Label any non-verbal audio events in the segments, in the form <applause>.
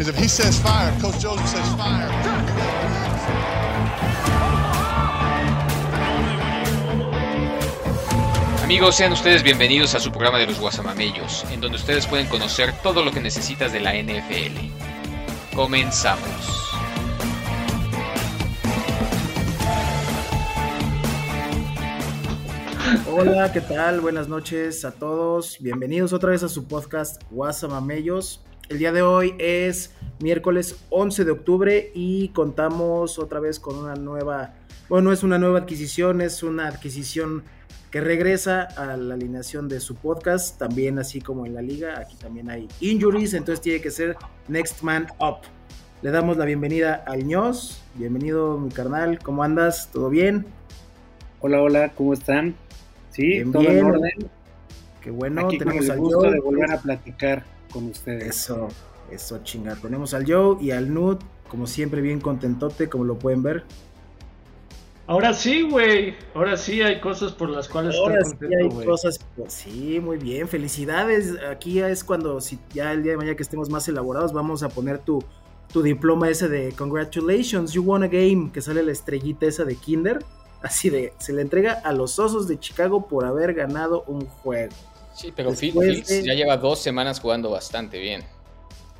Because if he says fire, Coach Joseph says fire. Amigos, sean ustedes bienvenidos a su programa de los Guasamamellos, en donde ustedes pueden conocer todo lo que necesitas de la NFL. Comenzamos. Hola, ¿qué tal? Buenas noches a todos. Bienvenidos otra vez a su podcast Guasamamellos. El día de hoy es miércoles 11 de octubre y contamos otra vez con una nueva, bueno, no es una nueva adquisición, es una adquisición que regresa a la alineación de su podcast, también así como en la liga, aquí también hay injuries, entonces tiene que ser Next Man Up. Le damos la bienvenida al ños, bienvenido mi carnal, ¿cómo andas? ¿Todo bien? Hola, hola, ¿cómo están? Sí, Bien, todo bien. en orden. Qué bueno, Aquí con tenemos el al gusto de volver a platicar con ustedes. Eso, eso chingar. Tenemos al Joe y al Nud, como siempre bien contentote, como lo pueden ver. Ahora sí, güey. Ahora sí hay cosas por las cuales Ahora estoy sí hay contento, güey. cosas, pues sí, muy bien, felicidades. Aquí ya es cuando, si ya el día de mañana que estemos más elaborados, vamos a poner tu, tu diploma ese de Congratulations, you won a game, que sale la estrellita esa de Kinder. Así de, se le entrega a los Osos de Chicago por haber ganado un juego. Sí, pero Fields de- ya lleva dos semanas jugando bastante bien.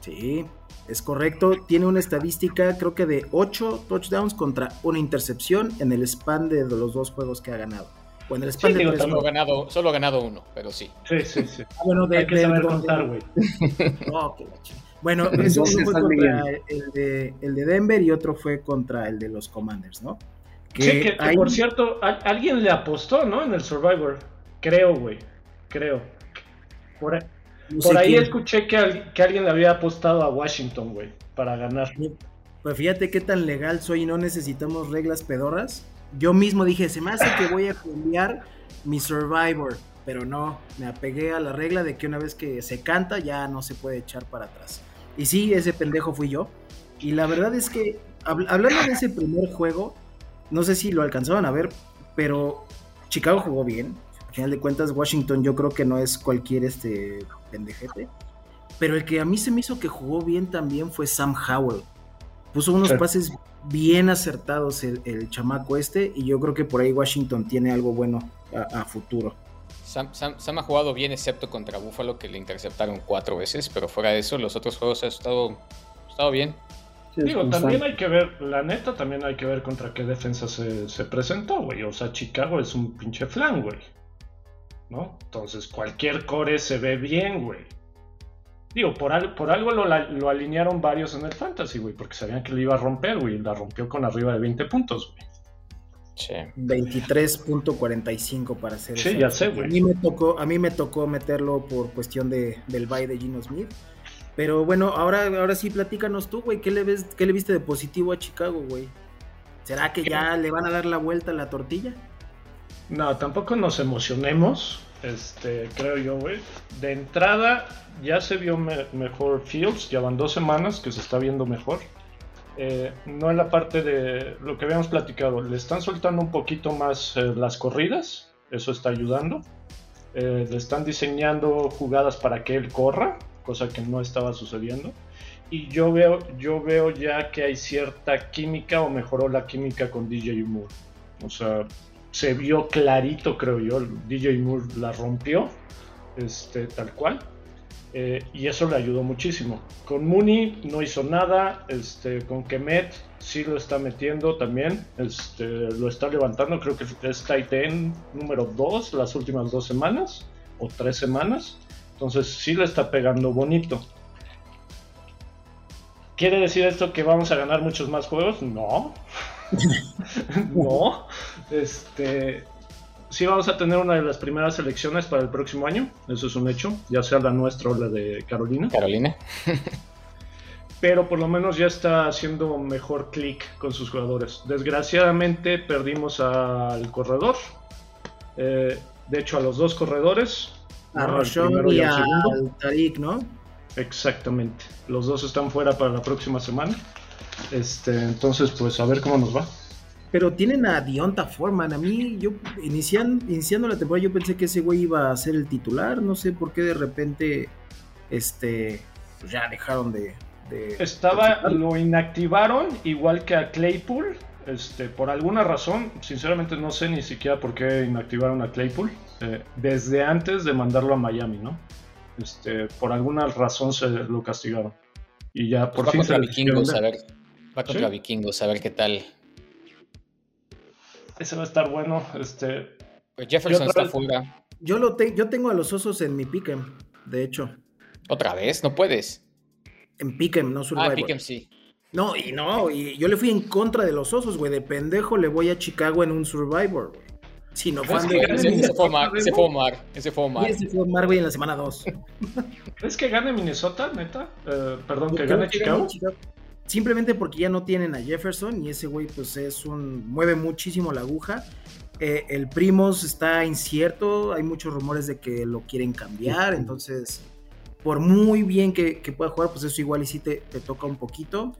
Sí, es correcto. Tiene una estadística, creo que de 8 touchdowns contra una intercepción en el span de los dos juegos que ha ganado. O en el span Sí, de digo, tres Solo ganado, solo ha ganado uno, pero sí. Sí, sí, sí. Ah, bueno, de, Hay que de- saber contar, güey. <laughs> No, chingada. Bueno, eso uno fue contra el de, el de Denver y otro fue contra el de los Commanders, ¿no? Sí, que, por cierto, a- alguien le apostó, ¿no? En el Survivor. Creo, güey. Creo. Por, ahí- no sé por ahí quién. escuché que, al- que alguien le había apostado a Washington, güey, para ganar. Pues fíjate qué tan legal soy y no necesitamos reglas pedorras. Yo mismo dije, se me hace que voy a cambiar mi Survivor, pero no, me apegué a la regla de que una vez que se canta ya no se puede echar para atrás. Y sí, ese pendejo fui yo. Y la verdad es que, habl- hablando de ese primer juego, no sé si lo alcanzaban a ver, pero Chicago jugó bien. Al final de cuentas, Washington yo creo que no es cualquier este pendejete. Pero el que a mí se me hizo que jugó bien también fue Sam Howell. Puso unos Sí. pases bien acertados el, el chamaco este y yo creo que por ahí Washington tiene algo bueno a, a futuro. Sam, Sam- Sam ha jugado bien excepto contra Buffalo que le interceptaron cuatro veces, pero fuera de eso los otros juegos ha estado, ha estado bien. Sí, Digo, ¿cómo también hay que ver, la neta, también hay que ver contra qué defensa se, se presentó, güey. O sea, Chicago es un pinche flan, güey. ¿No? Entonces, cualquier core se ve bien, güey. Digo, por, al- por algo lo, alinearon varios en el Fantasy, güey, porque sabían que lo iba a romper, güey. y La rompió con arriba de 20 puntos, güey. Sí. 23.45 para ser Sí, exacto. ya sé, güey. A mí me tocó, a mí me tocó meterlo por cuestión de, del bye de Gino Smith. Pero bueno, ahora, ahora sí platícanos tú, güey, ¿qué le ves, qué le viste de positivo a Chicago, güey? ¿Será que ya le van a dar la vuelta a la tortilla? No, tampoco nos emocionemos, este, creo yo, güey. De entrada, ya se vio me- mejor Fields, ya van dos semanas que se está viendo mejor. Eh, no en la parte de lo que habíamos platicado, le están soltando un poquito más eh, las corridas, eso está ayudando. Eh, le están diseñando jugadas para que él corra, cosa que no estaba sucediendo. Y yo veo, yo veo ya que hay cierta química o mejoró la química con DJ Moore. O sea, se vio clarito, creo yo. DJ Moore la rompió, este, tal cual. Eh, y eso le ayudó muchísimo. Con Mooney no hizo nada. Este, con Kemet sí lo está metiendo también. Este, lo está levantando. Creo que es tight end número 2 las últimas dos semanas o tres semanas. Entonces sí le está pegando bonito. ¿Quiere decir esto que vamos a ganar muchos más juegos? No. <laughs> no. Este. Sí, vamos a tener una de las primeras elecciones para el próximo año. Eso es un hecho. Ya sea la nuestra o la de Carolina. Carolina. Pero por lo menos ya está haciendo mejor clic con sus jugadores. Desgraciadamente perdimos al corredor. Eh, de hecho, a los dos corredores. A ¿no? Roshon primero y al segundo. al Tariq, ¿no? Exactamente. Los dos están fuera para la próxima semana. Este, entonces, pues a ver cómo nos va. Pero tienen a Dionta Foreman. A mí, yo inician, iniciando la temporada, yo pensé que ese güey iba a ser el titular. No sé por qué de repente, este, pues ya dejaron de, de- Estaba, de- lo inactivaron igual que a Claypool. Este, por alguna razón, sinceramente no sé ni siquiera por qué inactivaron a Claypool. eh, desde antes de mandarlo a Miami, ¿no? Este, por alguna razón se lo castigaron. Y ya por Pues va fin contra se vikingos, a ver. Va contra ¿Sí? vikingos, a ver qué tal. Ese va a estar bueno. Este, Pues Jefferson está vez- fuera. Yo, lo te- yo tengo a los osos en mi pick'em, de hecho. ¿Otra vez? No puedes. En pick'em, no Survivor. Ah, Pick'em sí. No, y no, y yo le fui en contra de los osos, güey. De pendejo le voy a Chicago en un Survivor, güey. Si no ¿Crees fan de... Ese, fue Omar, ese fue Omar, ese fue Omar. Y ese fue Omar, güey, en la semana 2. ¿Crees que gane Minnesota, neta? Eh, perdón, que gane Chicago. gane Chicago. Simplemente porque ya no tienen a Jefferson y ese güey pues es un... mueve muchísimo la aguja. Eh, el Primos está incierto, hay muchos rumores de que lo quieren cambiar, entonces por muy bien que, que pueda jugar, pues eso igual y sí te, te toca un poquito.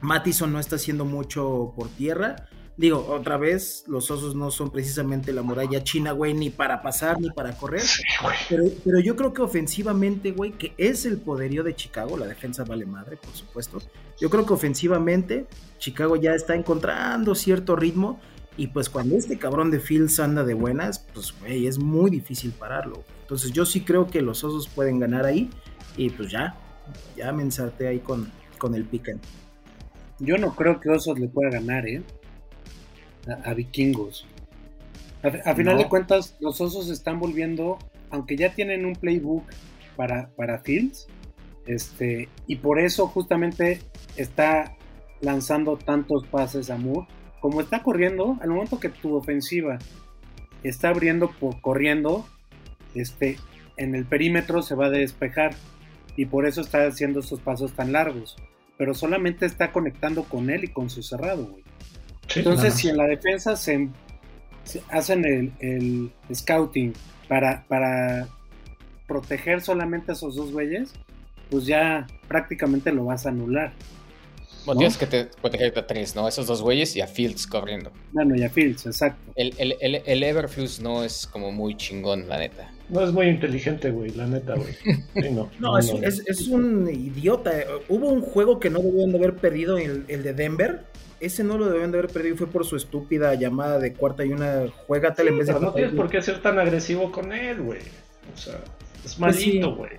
Mattison no está haciendo mucho por tierra. Digo, otra vez, los osos no son precisamente la muralla china, güey, ni para pasar ni para correr. Sí. Pero, pero yo creo que ofensivamente, güey, que es el poderío de Chicago, la defensa vale madre, por supuesto. Yo creo que ofensivamente Chicago ya está encontrando cierto ritmo y pues cuando este cabrón de Fields anda de buenas, pues güey, es muy difícil pararlo. Entonces yo sí creo que los Osos pueden ganar ahí y pues ya, ya me ensarté ahí con, con el piquen. Yo no creo que Osos le pueda ganar, ¿eh? A, a Vikingos. A, a final No. de cuentas, los Osos están volviendo, aunque ya tienen un playbook para, para Fields, este, y por eso justamente está lanzando tantos pases a Moore. Como está corriendo, al momento que tu ofensiva está abriendo por corriendo, este, en el perímetro se va a despejar. Y por eso está haciendo esos pasos tan largos. Pero solamente está conectando con él y con su cerrado, güey. Sí, Entonces, si en la defensa se, se hacen el, el scouting para, para proteger solamente a esos dos güeyes, pues ya prácticamente lo vas a anular. Bueno, ¿no? tienes que te, protegerte a tres, ¿no? Esos dos güeyes y a Fields corriendo. Bueno, y a Fields, exacto. El, el, el, el Everflux no es como muy chingón, la neta. No es muy inteligente, güey, la neta, güey. Sí, no, <laughs> No, es, es- es un idiota. Hubo un juego que no debían de haber perdido, el, el de Denver. Ese no lo debían de haber perdido y fue por su estúpida llamada de cuarta y una juega tal en vez de no tienes por qué ser tan agresivo con él, güey. O sea, es Pues sí. malito, güey.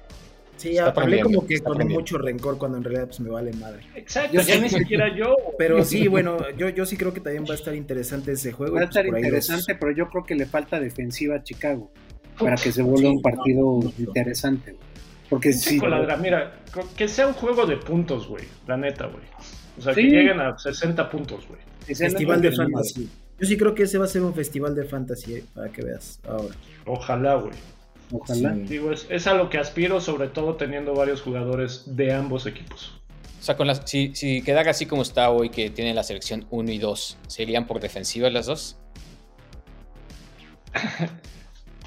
Sí, Está hablé como que con mucho rencor cuando en realidad pues me vale madre. Exacto, Yo ya sí. ni siquiera yo. güey. Pero sí, bueno, yo, yo sí creo que también va a estar interesante ese juego. Va a pues, estar los- interesante, pero yo creo que le falta defensiva a Chicago para que se vuelva Sí, un partido interesante. güey. Porque Pinche si coladra, mira, que sea un juego de puntos, güey. La neta, güey. O sea, Sí. que lleguen a 60 puntos, güey. Festival de fantasy. Yo sí creo que ese va a ser un festival de fantasy, eh, para que veas ahora. Ojalá, güey. Ojalá. Sí. Digo, es, es a lo que aspiro, sobre todo teniendo varios jugadores de ambos equipos. O sea, con las, si, si quedara así como está hoy, que tiene la selección 1 y 2, ¿serían por defensiva las dos? <laughs>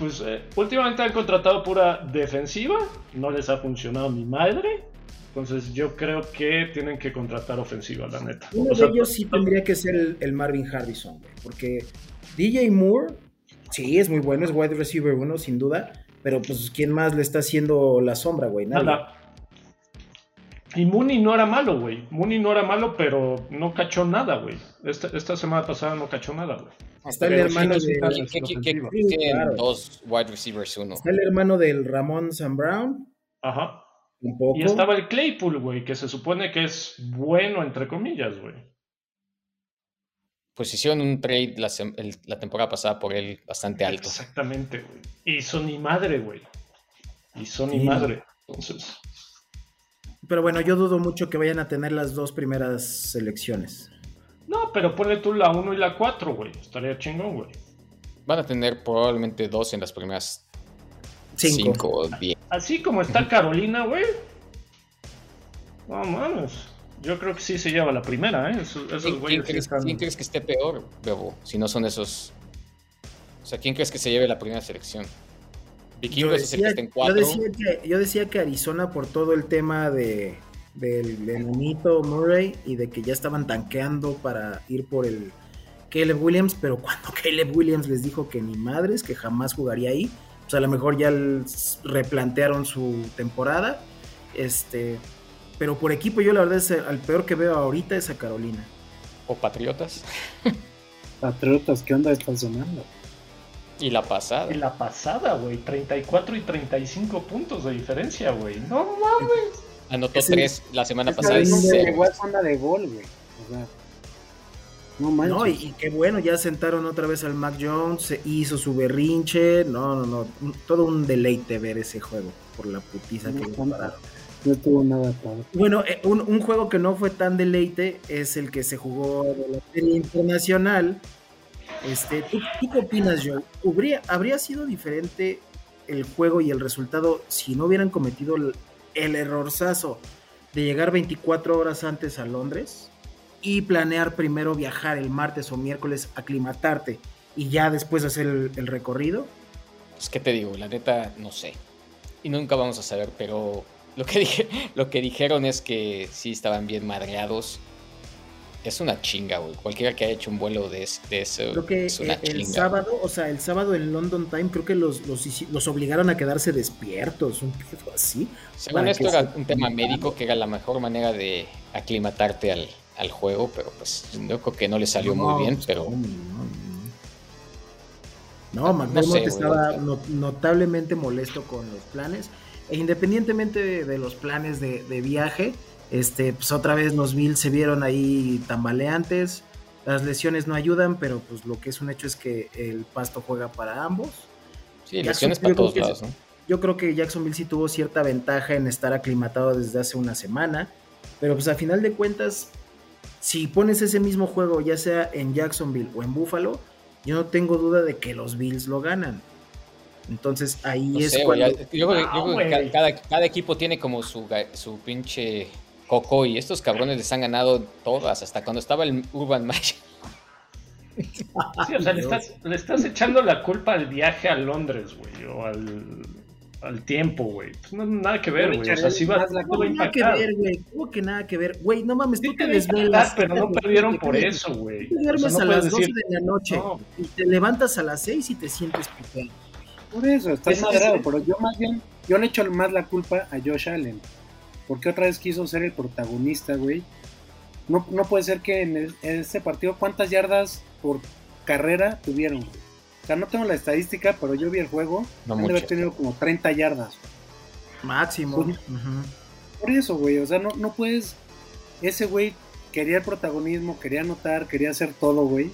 Pues eh, últimamente han contratado pura defensiva, no les ha funcionado ni madre. Entonces yo creo que tienen que contratar ofensiva, la neta. Uno O sea, de ellos sí tendría que ser el, el Marvin Harrison, güey, porque DJ Moore, sí, es muy bueno, es wide receiver uno, sin duda, pero pues ¿quién más le está haciendo la sombra, güey? Nadie. nada. Y Mooney no era malo, güey. Mooney no era malo, pero no cachó nada, güey. Esta, esta semana pasada no cachó nada, güey. Está el hermano sí, de... sí, ¿Qué, qué- ofensiva. qué- Sí, tienen claro. dos wide receivers uno? Está el hermano del Ramón Sam Brown, Ajá. un poco. Y estaba el Claypool, güey, que se supone que es bueno, entre comillas, güey. Pues hicieron un trade la, sem- el- la temporada pasada por él bastante alto. Exactamente, güey. Y son ni madre, güey. Y son ni Sí. madre. Entonces, Pero bueno, yo dudo mucho que vayan a tener las dos primeras selecciones. no, pero ponle tú la 1 y la 4, güey. Estaría chingón, güey. Van a tener probablemente dos en las primeras Cinco. 5 o 10. Así como está Carolina, güey. No mames. Yo creo que sí se lleva la primera, ¿eh? Esos, esos ¿Quién, quién güeyes sí crees, están- quién crees que esté peor, Bebo? Si no son esos. O sea, ¿quién crees que se lleve la primera selección? Yo Vikingos es el que decía, está en yo 4. decía que, yo decía que Arizona por todo el tema de del enanito Murray y de que ya estaban tanqueando para ir por el Caleb Williams, pero cuando <laughs> Caleb Williams les dijo que ni madres, que jamás jugaría ahí, pues a lo mejor ya replantearon su temporada. Este, pero por equipo yo la verdad es al peor que veo ahorita es a Carolina. O Patriotas. <laughs> Patriotas, ¿qué onda está sonando? Y la pasada. Y la pasada, güey. 34 y 35 puntos de diferencia, güey. No mames. Anotó Ese- tres la semana pasada. y no llegó a zona de gol, güey. O sea, no manches. No, y, y qué bueno, ya sentaron otra vez al Mac Jones, se hizo su berrinche. No, no, no. un- Todo un deleite ver ese juego por la putiza que No, le tanto. pararon. No estuvo nada padre. Bueno, eh, un, un juego que no fue tan deleite es el que se jugó de la serie internacional. Este, ¿tú, qué opinas, Joe? ¿Habría, ¿Habría sido diferente el juego y el resultado si no hubieran cometido el, el errorzazo de llegar 24 horas antes a Londres y planear primero viajar el martes o miércoles, aclimatarte y ya después hacer el, recorrido? Pues, ¿qué te digo? La neta, no sé. Y nunca vamos a saber, pero lo que, <laughs> lo que dijeron es que sí estaban bien madreados. Es una chinga, güey. Cualquiera que haya hecho un vuelo de, de eso Creo que es una eh, el chinga. sábado, o sea, el sábado en London Time, creo que los, los, obligaron a quedarse despiertos, un pedo así. Según esto era se- un tema médico que era la mejor manera de aclimatarte al, al juego, pero pues yo creo que no le salió No, muy bien, pues, pero. No, no. No, sé, estaba notablemente molesto con los planes. E independientemente de, de los planes de, de viaje, este, pues otra vez los Bills se vieron ahí tambaleantes. Las lesiones no ayudan, pero pues lo que es un hecho es que el pasto juega para ambos. sí, lesiones para todos lados, ¿no? Yo creo que Jacksonville sí tuvo cierta ventaja en estar aclimatado desde hace una semana, pero pues a final de cuentas, si pones ese mismo juego, ya sea en Jacksonville o en Buffalo, yo no tengo duda de que los Bills lo ganan. Entonces ahí No es sé, cuando... ya- yo creo que- yo No, creo que güey. ca- cada, cada equipo tiene como su, su pinche coco y estos cabrones les han ganado todas, hasta cuando estaba el Urban Meyer. Sí, o sea, le estás, le estás echando la culpa al viaje a Londres, güey, o al, al tiempo, güey. Pues no, nada que ver, güey. O sea, sí va, la No, nada que ver, güey. ¿Cómo que nada que ver? Güey, no mames, Sí tú te te desvelas. pero no perdieron por eso, güey. Tú O sea, duermes no a las puedes 12 decir, de la noche no, y te levantas a las 6 y te sientes puteado. Por eso, estás Ese- madrado, ese- pero yo más bien, yo le echo más la culpa a Josh Allen. Porque otra vez quiso ser el protagonista, güey. No, no puede ser que en, el- en este partido, ¿cuántas yardas por carrera tuvieron, güey? O sea, no tengo la estadística, pero yo vi el juego. No han de haber tenido como 30 yardas. Máximo. Pues-. Por eso, güey. O sea, no, no puedes. Ese güey quería el protagonismo, quería anotar, quería hacer todo, güey.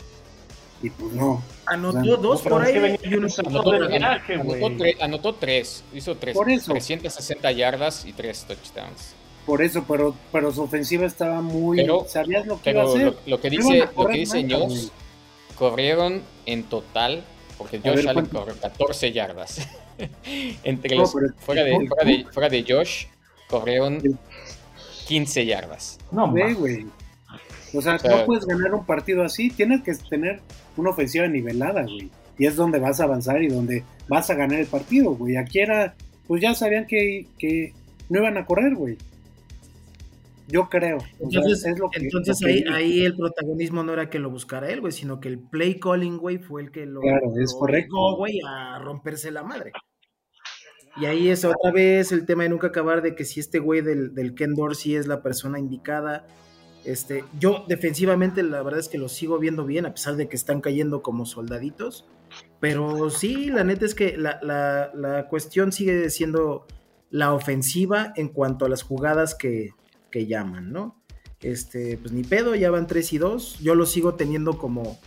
Y pues no. Anotó O sea, dos pero por ahí y uno Anotó, viaje, anotó tre- anotó tres, hizo tres, Por eso. 360 yardas y tres touchdowns. Por eso, pero, pero su ofensiva estaba muy. Pero- sabías lo que iba a Pero hacer. lo, lo que dice, lo que dice güey. corrieron en total, porque Josh ver, Allen corrió 14 yardas. <laughs> Entre No, los, pero- fuera, de, fuera, de, fuera de Josh, corrieron Sí. 15 yardas. No, güey. O sea, O sea- no puedes ganar un partido así. Tienes que tener una ofensiva nivelada, güey. Y es donde vas a avanzar y donde vas a ganar el partido, güey. Aquí era, pues ya sabían que, que no iban a correr, güey. Yo creo. Sea, Entonces, es lo que- entonces lo que ahí, el protagonismo no era que lo buscara él, güey, sino que el play calling, güey, fue el que lo, Claro, es lo correcto. güey, a romperse la madre. Y ahí es otra vez el tema de nunca acabar de que si este güey del, del Ken Dorsey es la persona indicada. Este, yo defensivamente la verdad es que lo sigo viendo bien, a pesar de que están cayendo como soldaditos. Pero sí, la neta es que la, la- la cuestión sigue siendo la ofensiva en cuanto a las jugadas que, que llaman, ¿no? Este, pues ni pedo, ya van 3 y 2. Yo lo sigo teniendo como,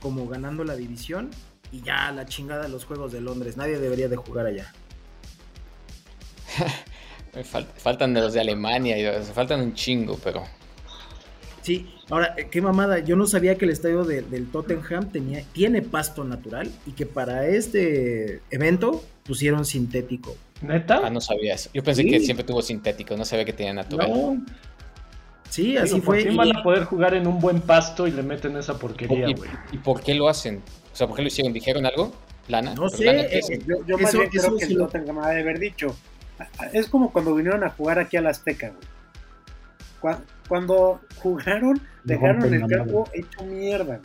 como ganando la división. Y ya la chingada de los Juegos de Londres. Nadie debería de jugar allá. <laughs> Faltan de los de Alemania, y, faltan un chingo, pero Sí, ahora, eh, qué mamada. Yo no sabía que el estadio de- del Tottenham tenía, tiene pasto natural y que para este evento pusieron sintético. ¿Neta? ah, no sabía eso. Yo pensé Sí. que siempre tuvo sintético, no sabía que tenía natural. No. Sí, Digo, así por fue. fin y- van a poder jugar en un buen pasto y le meten esa porquería, ¿Y, güey. y por qué lo hacen? O sea, ¿por qué lo hicieron? ¿Dijeron algo? ¿Lana? No ¿Pero sé, lana qué eh? Yo, yo más bien creo eso que sí el lo- Tottenham ha de haber dicho. Es como cuando vinieron a jugar aquí a la Azteca, güey. Cua- Cuando jugaron, dejaron el la madre. campo hecho mierda,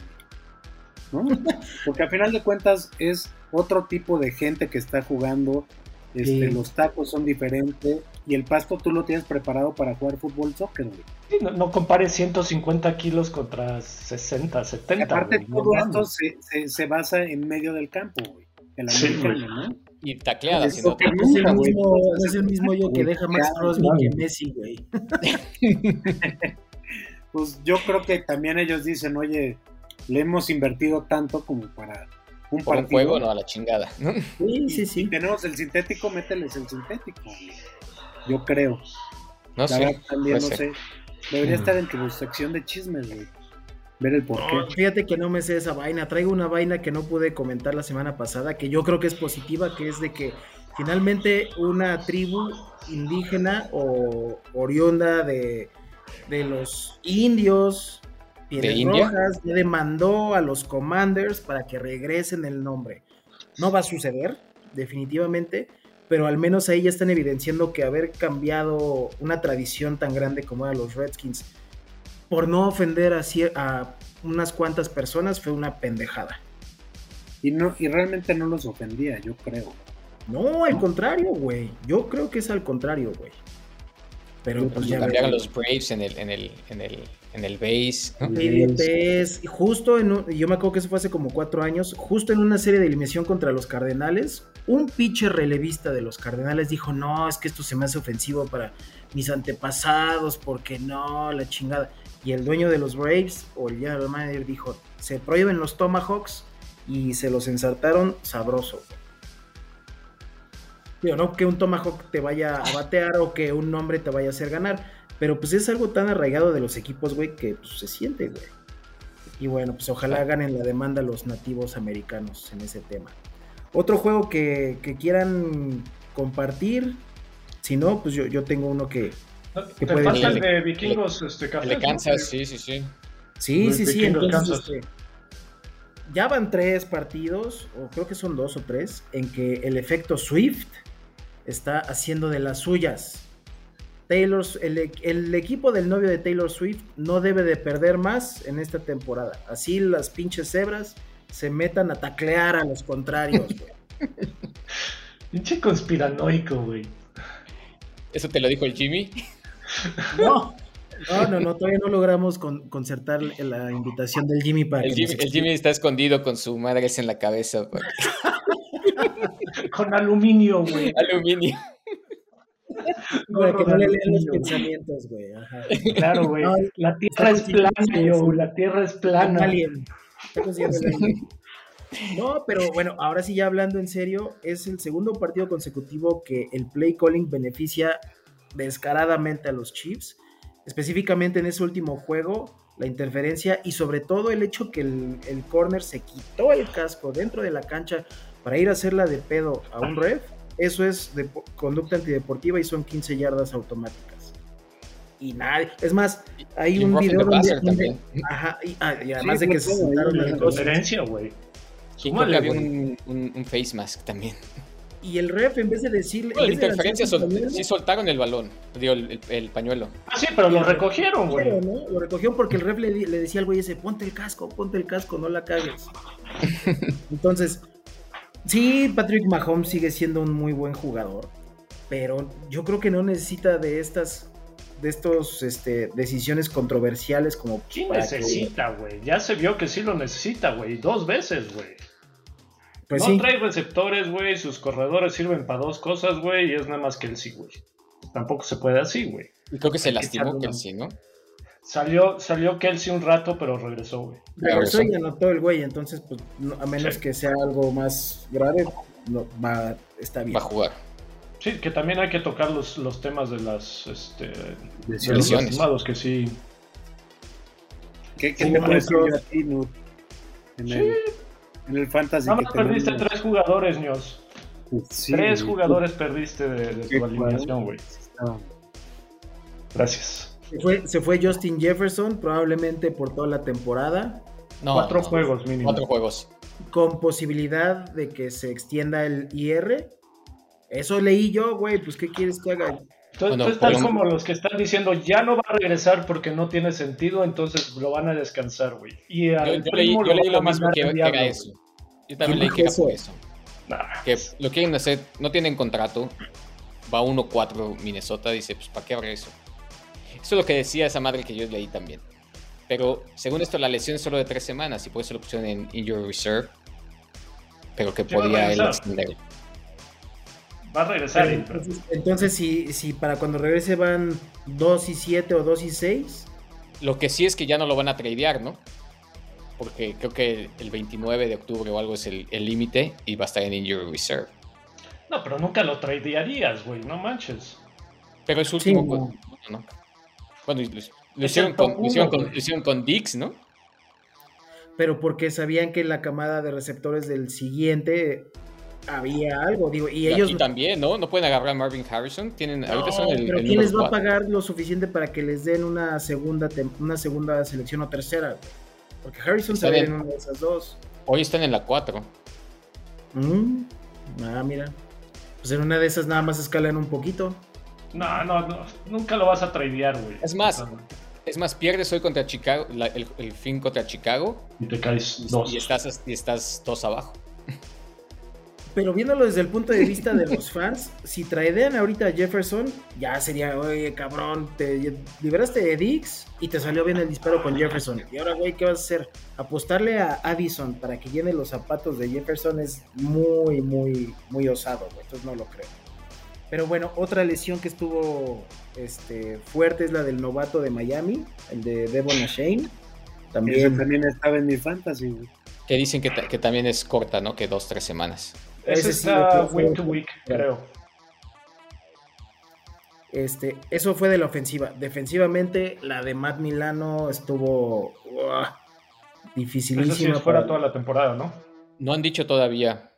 güey. ¿No? <laughs> Porque al final de cuentas es otro tipo de gente que está jugando. Este, Sí. Los tacos son diferentes. y el pasto tú lo tienes preparado para jugar fútbol soccer, güey. Sí, no, no compares 150 kilos contra 60, 70. Aparte, güey, no todo esto se, se, se basa en medio del campo, güey. El Sí, americano, ¿no? Y tacleadas, Eso sino que No es el mismo, no es el mismo yo que deja más Claro, Crosby que Messi, güey. <laughs> Pues yo creo que también ellos dicen, oye, le hemos invertido tanto como para un por un partido. juego, no, a la chingada. ¿no? Sí, sí, Si sí. tenemos el sintético, mételes el sintético. Yo creo. No La sé. verdad, también no puede sé. ser. Debería Mm. estar en tu sección de chismes, güey. Ver el porqué. Fíjate que no me sé esa vaina. Traigo una vaina que no pude comentar la semana pasada, que yo creo que es positiva, que es de que finalmente una tribu indígena o oriunda de, de los indios, pieles ¿De India? rojas, ya demandó a los commanders para que regresen el nombre. No va a suceder, definitivamente, pero al menos ahí ya están evidenciando que haber cambiado una tradición tan grande como era los Redskins por no ofender a, a unas cuantas personas fue una pendejada. Y, no, y realmente no los ofendía, yo creo. No, al contrario, güey. Yo creo que es al contrario, güey. Pero pues ya Cambiaron los Braves en el, en el, en el, en el base. justo en un- yo me acuerdo que eso fue hace como cuatro años, justo en una serie de eliminación contra los Cardenales, un pitcher relevista de los Cardenales dijo, no, es que esto se me hace ofensivo para mis antepasados, porque no, la chingada. Y el dueño de los Braves, o el general manager, dijo, se prohíben los Tomahawks y se los ensartaron sabroso. Digo, no que un Tomahawk te vaya a batear o que un nombre te vaya a hacer ganar, pero pues es algo tan arraigado de los equipos, güey, que pues, se siente, güey. Y bueno, pues ojalá ganen la demanda los nativos americanos en ese tema. Otro juego que, que quieran compartir, si no, pues yo, yo tengo uno que... Te puede- falta el de- vikingos este, café. El de Kansas, sí, sí, sí. Sí, sí, sí, entonces este, ya van tres partidos, o creo que son dos o tres, en que el efecto Swift está haciendo de las suyas. Taylor, el, e- el equipo del novio de Taylor Swift no debe de perder más en esta temporada. Así las pinches cebras se metan a taclear a los contrarios, güey. <laughs> Pinche conspiranoico, güey. ¿Eso te lo dijo el Jimmy? <laughs> No, <laughs> no, no, no, todavía no logramos con- concertar la invitación del Jimmy para El Jimmy, el Jimmy está escondido con su madre en la cabeza. <laughs> Con aluminio, güey. Aluminio. Para que no le lean los pensamientos, güey. Ajá. Claro, güey. No, La tierra es plana, yo. La tierra es plana. alien. No, pero bueno, ahora sí ya hablando en serio, es el segundo partido consecutivo que el play calling beneficia descaradamente a los Chiefs, específicamente en ese último juego, la interferencia y sobre todo el hecho que el, el corner se quitó el casco dentro de la cancha para ir a hacerla de pedo a un ref, eso es de conducta antideportiva y son 15 yardas automáticas. Y nadie, es más, hay Y un video donde, passer donde- también. ajá, y, ah, y además Sí, de que se sentaron la güey. Súmale, había un, un, un face mask también. Y el ref, en vez de decirle. Bueno, la interferencia sol- pañuelo, sí soltaron el balón, digo, el, el- el pañuelo. Ah, sí, pero lo recogieron, güey. Lo recogió porque el ref le, decía al güey ese: ponte el casco, ponte el casco, no la cagues. <laughs> Entonces, sí, Patrick Mahomes sigue siendo un muy buen jugador, pero yo creo que no necesita de estas de estos este, decisiones controversiales como que- necesita, güey. Ya se vio que sí lo necesita, güey. Dos veces, güey. Pues no sí, trae receptores, güey. Sus corredores sirven para dos cosas, güey. Y es nada más que el sí, güey. Tampoco se puede así, güey. Y creo que se lastimó Kelsey, ¿no? Salió, salió Kelsey un rato, pero regresó, güey. regresó y anotó el güey, entonces, pues, no- a menos Sí. que sea algo más grave, no, va, está bien. Va a jugar. Sí, que también hay que tocar los, los temas de las este, de los que sí. ¿Qué, qué Sí, te pareció a ti? En, Sí. el, en el fantasy. Nada más perdiste tenemos. tres jugadores, ños. Sí, tres güey. jugadores perdiste de, de tu alineación, güey. Gracias. Se fue, se fue Justin Jefferson, probablemente por toda la temporada, No, Cuatro no, juegos mínimo. Cuatro juegos. con posibilidad de que se extienda el IR. Eso leí yo, güey, pues ¿qué quieres que haga? Tú, Bueno, tú estás por como los que están diciendo ya no va a regresar porque no tiene sentido, entonces lo van a descansar, güey. Y Yo, al yo leí, primo yo leí van a lo mismo mandar que, que era eso. Yo también ¿Quién leí que era eso? eso. Nah. Que lo quieren hacer, no tienen contrato. va 1-4 Minnesota, dice, pues ¿para qué habrá eso? Eso es lo que decía esa madre que yo leí también. Pero según esto, la lesión es solo de tres semanas y por eso lo pusieron en Injury Reserve. Pero que podía él extender. Va a regresar. y- Entonces, entonces si, si para cuando regrese van 2 y 7 o 2 y 6, Lo que sí es que ya no lo van a tradear, ¿no? Porque creo que el 29 de octubre o algo es el límite y va a estar en Injury Reserve. No, pero nunca lo tradearías, güey, no manches. Pero es último. Sí, con- no, no. Bueno, lo, lo hicieron con, top lo hicieron uno, con- lo hicieron con Dix, ¿no? pero porque sabían que la camada de receptores del siguiente había algo, digo, y ellos... Aquí también, ¿no? No pueden agarrar a Marvin Harrison. Tienen, ahorita son el, Pero el ¿quién les va a pagar lo suficiente para que les den una segunda tem- una segunda selección o tercera? Porque Harrison se en una de esas dos. Hoy están en la 4. Mm, Ah, mira. Pues en una de esas nada más escalan un poquito. No, no, no, nunca lo vas a tradear, güey. Es más, Es más, pierdes hoy contra Chicago, la- el, el fin contra Chicago Y te caes y, dos. y estás, y estás dos abajo. Pero viéndolo desde el punto de vista de los <laughs> fans, si traedean ahorita a Jefferson, ya sería, oye, cabrón, te liberaste de Dix y te salió bien el disparo con Jefferson. Y ahora, güey, ¿qué vas a hacer? Apostarle a Addison para que llene los zapatos de Jefferson es muy, muy, muy osado, güey. Entonces no lo creo. Pero bueno, otra lesión que estuvo este, fuerte es la del novato de Miami, el de Devon Shane. También, también estaba en mi fantasy, güey. Que dicen que también es corta, ¿no? Que dos, tres semanas. Ese Ese sí está creo week to week, creo. Este, eso fue de la ofensiva. Defensivamente, la de Matt Milano estuvo uah, Eso sí dificilísima. es fuera para- toda la temporada, ¿no? No han dicho todavía.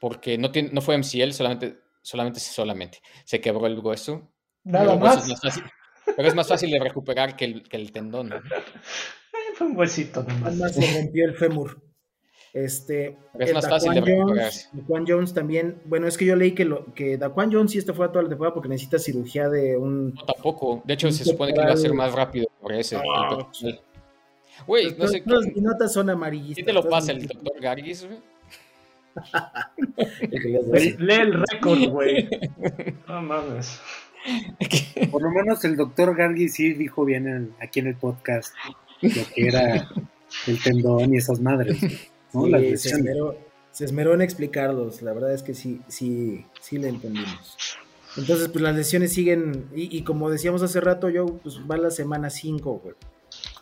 Porque no, tiene, no fue MCL, solamente, solamente, solamente. Se quebró el hueso. Nada hueso más. es más fácil, pero es más fácil de recuperar que el, que el tendón. ¿no? <laughs> Fue un huesito nomás. Además se rompió el fémur. Este, es más fácil Daquan de Jones. Daquan Jones también. Bueno, es que yo leí que, lo, que Daquan Jones sí está fuera toda la temporada porque necesita cirugía de un. No, tampoco. De hecho, se supone que iba a ser más rápido por ese. Ah. pectoral. Güey, no sé. Notas son amarillistas. ¿Quién te lo pasa? ¿El doctor Gargis? güey? <laughs> Lee, el récord, güey. No mames. <laughs> Por lo menos el doctor Gargi sí dijo bien en- aquí en el podcast lo que era el tendón y esas madres. ¿No? Sí, Las se, esmeró, se esmeró en explicarlos. La verdad es que sí, sí, sí le entendimos. Entonces, pues las lesiones siguen. Y, y como decíamos hace rato, yo, pues va la semana 5, güey.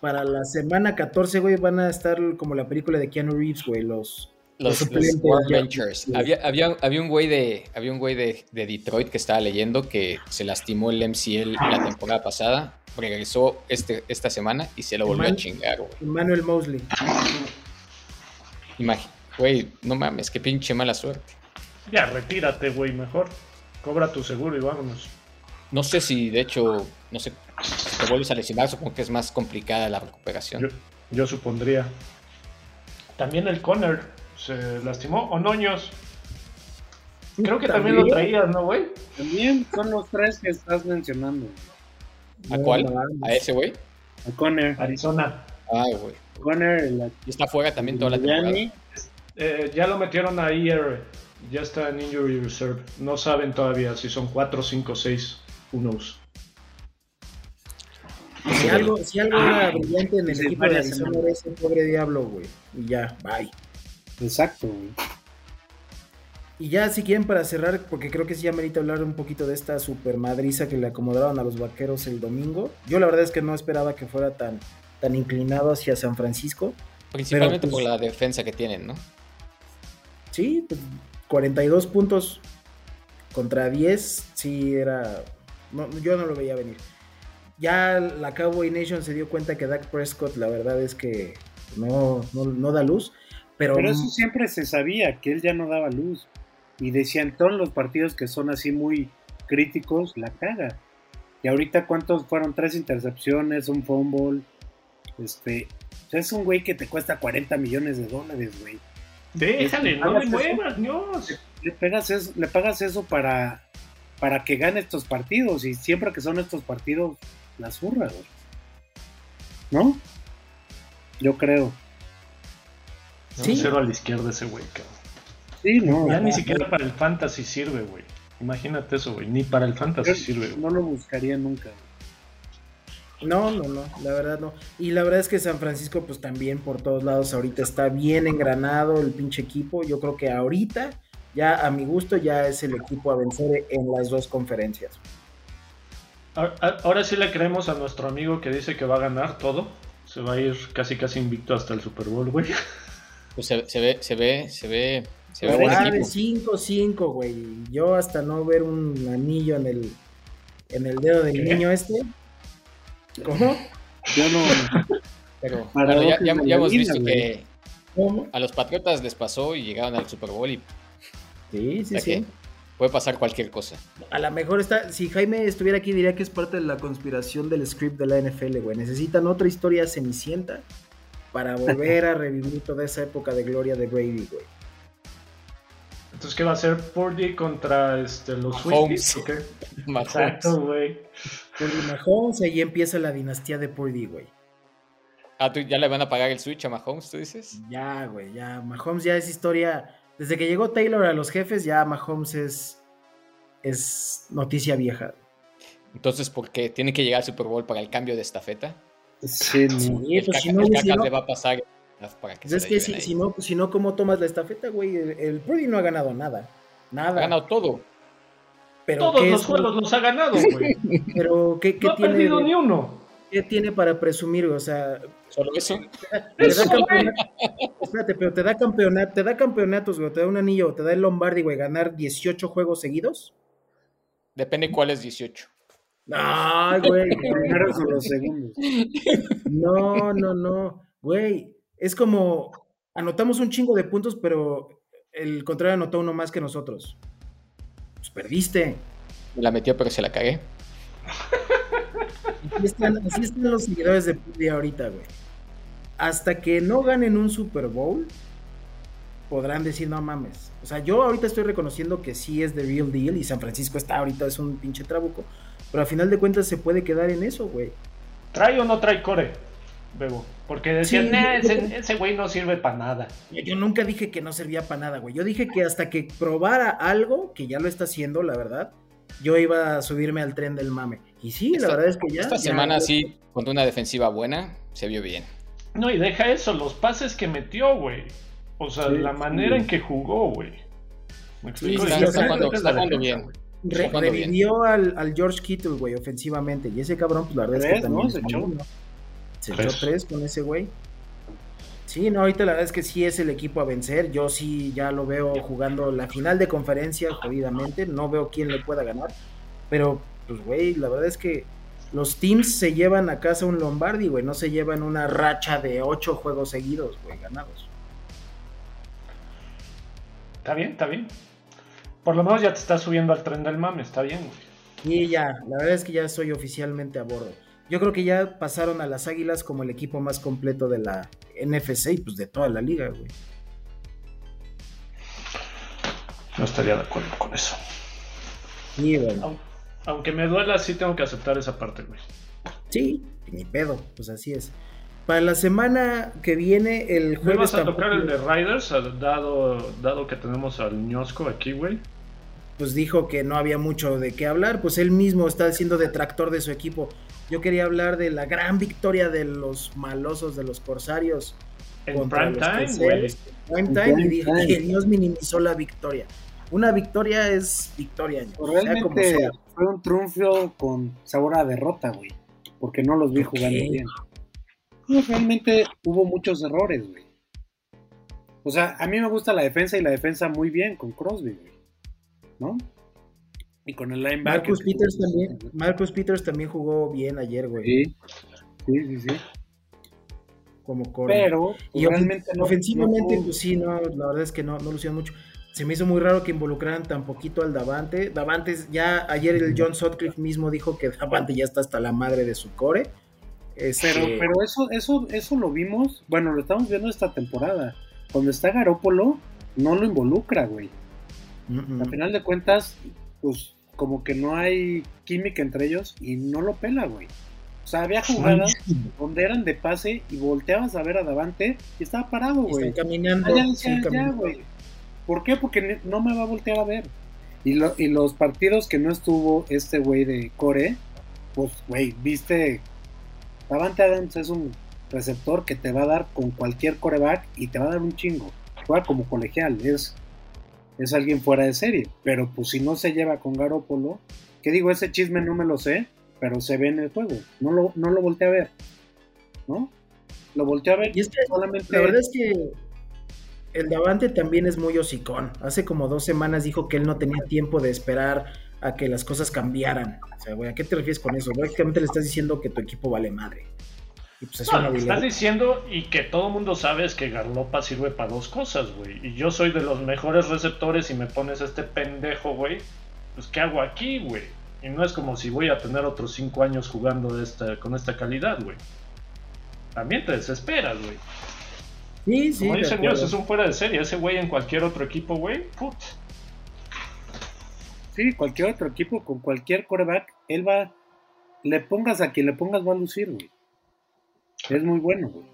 Para la semana 14, güey, van a estar como la película de Keanu Reeves, güey. Los. Los, Los War. Había, había, había un güey, de, había un güey de, de Detroit que estaba leyendo que se lastimó el MCL la temporada pasada, regresó este, esta semana y se lo volvió a chingar, güey. Emmanuel Mosley. Imagi- Güey, no mames, qué pinche mala suerte. Ya, retírate, güey, mejor. Cobra tu seguro y vámonos. No sé si, de hecho, no sé, si te vuelves a lesionar, supongo que es más complicada la recuperación. Yo, yo supondría. También el Conner se lastimó. O Noños. Creo que también, lo traías, ¿no, güey? También son los tres que estás mencionando. ¿A No cuál? ¿A ese güey? A Conner. Arizona. Ay, güey. Conner, Y está fuera también toda la temporada. Eh, ya lo metieron a IR. Ya está en Injury Reserve. No saben todavía si son 4, 5, 6. Who knows? Si algo, si algo era brillante en el equipo de Arizona era ese pobre diablo, güey. Y ya, bye. Exacto, güey. Y ya, si quieren, para cerrar, porque creo que sí ya merita hablar un poquito de esta super madriza que le acomodaron a los vaqueros el domingo. Yo la verdad es que no esperaba que fuera tan, tan inclinado hacia San Francisco. Principalmente Pero, pues, por la defensa que tienen, ¿no? Sí, pues 42 puntos contra 10, sí era. no, yo no lo veía venir. Ya la Cowboy Nation se dio cuenta que Dak Prescott, la verdad es que no, no, no da luz. Pero, Pero eso siempre se sabía, que él ya no daba luz. Y decían, todos los partidos que son así muy críticos, la caga. Y ahorita, ¿cuántos fueron? Tres intercepciones, un fumble. Este, o sea, es un güey que te cuesta 40 millones de dólares, güey. Déjale, no le muevas, Dios. Le, pegas eso, le pagas eso para, para que gane estos partidos. Y siempre que son estos partidos, las zurra, güey. ¿No? Yo creo. Sí. Cero a la izquierda ese güey, cabrón. Sí, no. Ya ni siquiera para el fantasy sirve, güey. Imagínate eso, güey. Ni para el fantasy Yo sirve. güey. no lo buscaría nunca. No, no, no, la verdad no. Y la verdad es que San Francisco, pues también por todos lados ahorita está bien engranado el pinche equipo. Yo creo que ahorita, ya a mi gusto, ya es el equipo a vencer en las dos conferencias. Ahora- Ahora sí le creemos a nuestro amigo que dice que va a ganar todo. Se va a ir casi casi invicto hasta el Super Bowl, güey. Pues se, se ve, se ve, se ve, se ve buen equipo. 5-5, güey. Yo hasta no ver un anillo en el, en el dedo del ¿Qué? niño este. ¿Cómo? Yo no. Pero bueno, ya, ya- hemos visto que ¿Cómo? a los Patriotas les pasó y llegaron al Super Bowl y Sí, o sí, sea sí. que puede pasar cualquier cosa. A lo mejor está. Si Jaime estuviera aquí, diría que es parte de la conspiración del script de la NFL, güey. Necesitan otra historia cenicienta para volver a revivir toda esa época de gloria de Brady, güey. Entonces, ¿qué va a ser Purdy contra este, los. Swifties? ¿o qué? <laughs> Mahomes. Exacto, güey. Purdy Mahomes, ahí empieza la dinastía de Purdy, güey. Ah, ¿tú ya le van a pagar el Switch a Mahomes, tú dices? Ya, güey, ya. Mahomes ya es historia. Desde que llegó Taylor a los jefes, ya Mahomes es. Es noticia vieja. Entonces, ¿por qué? ¿Tiene que llegar al Super Bowl para el cambio de estafeta? Sí, el pues caca, si no, el si no- le va a pasar para que pues se es que si no, si no, ¿cómo tomas la estafeta, güey? El, el Purdy no ha ganado nada. Nada. Ha ganado todo. Pero Todos ¿qué los es- juegos los ha ganado, <laughs> güey. Pero, ¿qué, qué No ha tiene, perdido ni uno. ¿qué tiene para presumir? O sea, Solo eso. te da espérate, pero te da campeonato, te da campeonatos, güey, te da un anillo, te da el Lombardi, güey, ganar 18 juegos seguidos. Depende cuál es 18. Ay, güey. <laughs> Los segundos. No, no, no. Güey, es como anotamos un chingo de puntos, pero el contrario anotó uno más que nosotros. Pues perdiste. Me la metió, pero se la cagué. Así están, así están los seguidores de Purdy ahorita, güey. Hasta que no ganen un Super Bowl, podrán decir, no mames. O sea, yo ahorita estoy reconociendo que sí es the real deal y San Francisco está ahorita, es un pinche trabuco. Pero a final de cuentas se puede quedar en eso, güey. ¿Trae o no trae core? Bebo. Porque decían, Sí, "Nah, yo- ese, ese güey no sirve para nada. Yo nunca dije que no servía para nada, güey. Yo dije que hasta que probara algo, que ya lo está haciendo, la verdad, yo iba a subirme al tren del mame. Y sí, Esta- la verdad es que ya. Esta ya- semana sí, con una defensiva buena, se vio bien. No, y deja eso, los pases que metió, güey. O sea, Sí, la sí. manera en que jugó, güey. ¿Me explico? sí, sí, está jugando- está jugando bien. Re- bien. revivió al, al George Kittle, güey, ofensivamente. Y ese cabrón, pues la verdad es que también. ¿no? Se es echó. bueno. Se Tres. echó tres con ese güey. Sí, no, ahorita la verdad es que sí es el equipo a vencer. Yo sí ya lo veo jugando la final de conferencia jodidamente. No veo quién le pueda ganar. Pero, pues, güey, la verdad es que los teams se llevan a casa un Lombardi, güey. No se llevan una racha de ocho juegos seguidos, güey, ganados. Está bien, está bien. Por lo menos ya te estás subiendo al tren del mame, está bien, güey. Y ya, la verdad es que ya soy oficialmente a bordo. Yo creo que ya pasaron a las Águilas como el equipo más completo de la NFC y pues de toda la liga, güey. No estaría de acuerdo con eso. Y bueno, Aun- Aunque me duela, sí tengo que aceptar esa parte, güey. sí, ni pedo, pues así es. Para la semana que viene, el ¿Me jueves vas a tampoco- tocar el de Riders, dado, dado que tenemos al ñosco aquí, güey? pues dijo que no había mucho de qué hablar, pues él mismo está siendo detractor de su equipo. Yo quería hablar de la gran victoria de los malosos de los corsarios En contra prime los time, güey. en prime time, y dije que Dios minimizó la victoria. Una victoria es victoria, ¿no? Pues sea como realmente sea. fue un triunfo con sabor a derrota, güey. Porque no los vi ¿Por jugando qué? bien. No, realmente hubo muchos errores, güey. O sea, a mí me gusta la defensa y la defensa muy bien con Crosby, güey. ¿No? Y con el linebacker. Marcus Peters también, Marcus Peters también jugó bien ayer, güey, Sí, sí, sí, sí. como corner. Pero y pues, realmente no- ofensivamente, no- pues sí, no, la verdad es que no, no lucieron mucho. Se me hizo muy raro que involucraran tan poquito al Davante. Davante, ya ayer el John Sutcliffe mismo dijo que Davante ya está hasta la madre de su core. Este, Pero, pero eso, eso, eso lo vimos, bueno, lo estamos viendo esta temporada. Cuando está Garópolo, no lo involucra, güey. Al final de cuentas, pues como que no hay química entre ellos y no lo pela, güey. O sea, había jugadas donde eran de pase y volteabas a ver a Davante y estaba parado, güey. están caminando. Ah, ya, güey. ¿Por qué? Porque no me va a voltear a ver. Y, lo- y los partidos que no estuvo este güey de Core, pues, güey, viste, Davante Adams es un receptor que te va a dar con cualquier coreback y te va a dar un chingo. Juega como colegial, es, es alguien fuera de serie. Pero pues si no se lleva con Garópolo, que digo, ese chisme no me lo sé, pero se ve en el juego. No lo, no lo volteé a ver, ¿no? Lo volteé a ver Y es que solamente... la verdad es que el Davante también es muy hocicón. Hace como dos semanas dijo que él no tenía tiempo de esperar a que las cosas cambiaran. O sea, güey, ¿a qué te refieres con eso? Prácticamente le estás diciendo que tu equipo vale madre. Y pues es No, una estás diciendo y que todo el mundo sabe es que Garlopa sirve para dos cosas, güey. Y yo soy de los mejores receptores y me pones a este pendejo, güey. Pues ¿qué hago aquí, güey? Y no es como si voy a tener otros cinco años jugando de esta, con esta calidad, güey. También te desesperas, güey. Sí, sí. Como dicen ellos, es un fuera de serie. Ese güey en cualquier otro equipo, güey, put. Sí, cualquier otro equipo con cualquier coreback, él va, le pongas a quien le pongas va a lucir, güey. Es muy bueno, güey.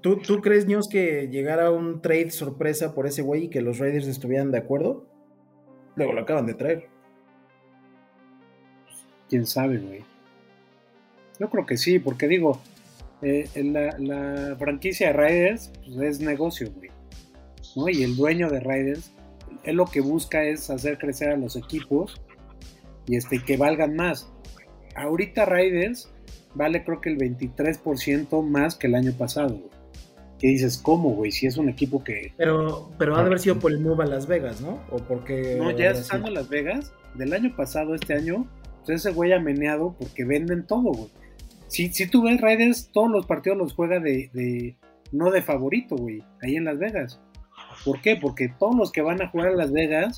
¿Tú, ¿Tú crees, Nios, que llegara un trade sorpresa por ese güey y que los Raiders estuvieran de acuerdo? Luego lo acaban de traer. Quién sabe, güey. Yo creo que sí, porque digo, eh, la, la franquicia de Raiders pues, es negocio, güey. ¿no? Y el dueño de Raiders, él lo que busca es hacer crecer a los equipos y este, que valgan más. Ahorita Raiders vale creo que el 23% más que el año pasado, güey. ¿Qué dices? ¿Cómo, güey? Si es un equipo que... Pero, pero ha de haber sido por el move a Las Vegas, ¿no? O porque. No, ya estando en Las Vegas, del año pasado, este año, pues ese güey ha meneado porque venden todo, güey. Si, si tú ves Raiders, todos los partidos los juega de, de- no de favorito, güey, ahí en Las Vegas. ¿Por qué? Porque todos los que van a jugar a Las Vegas,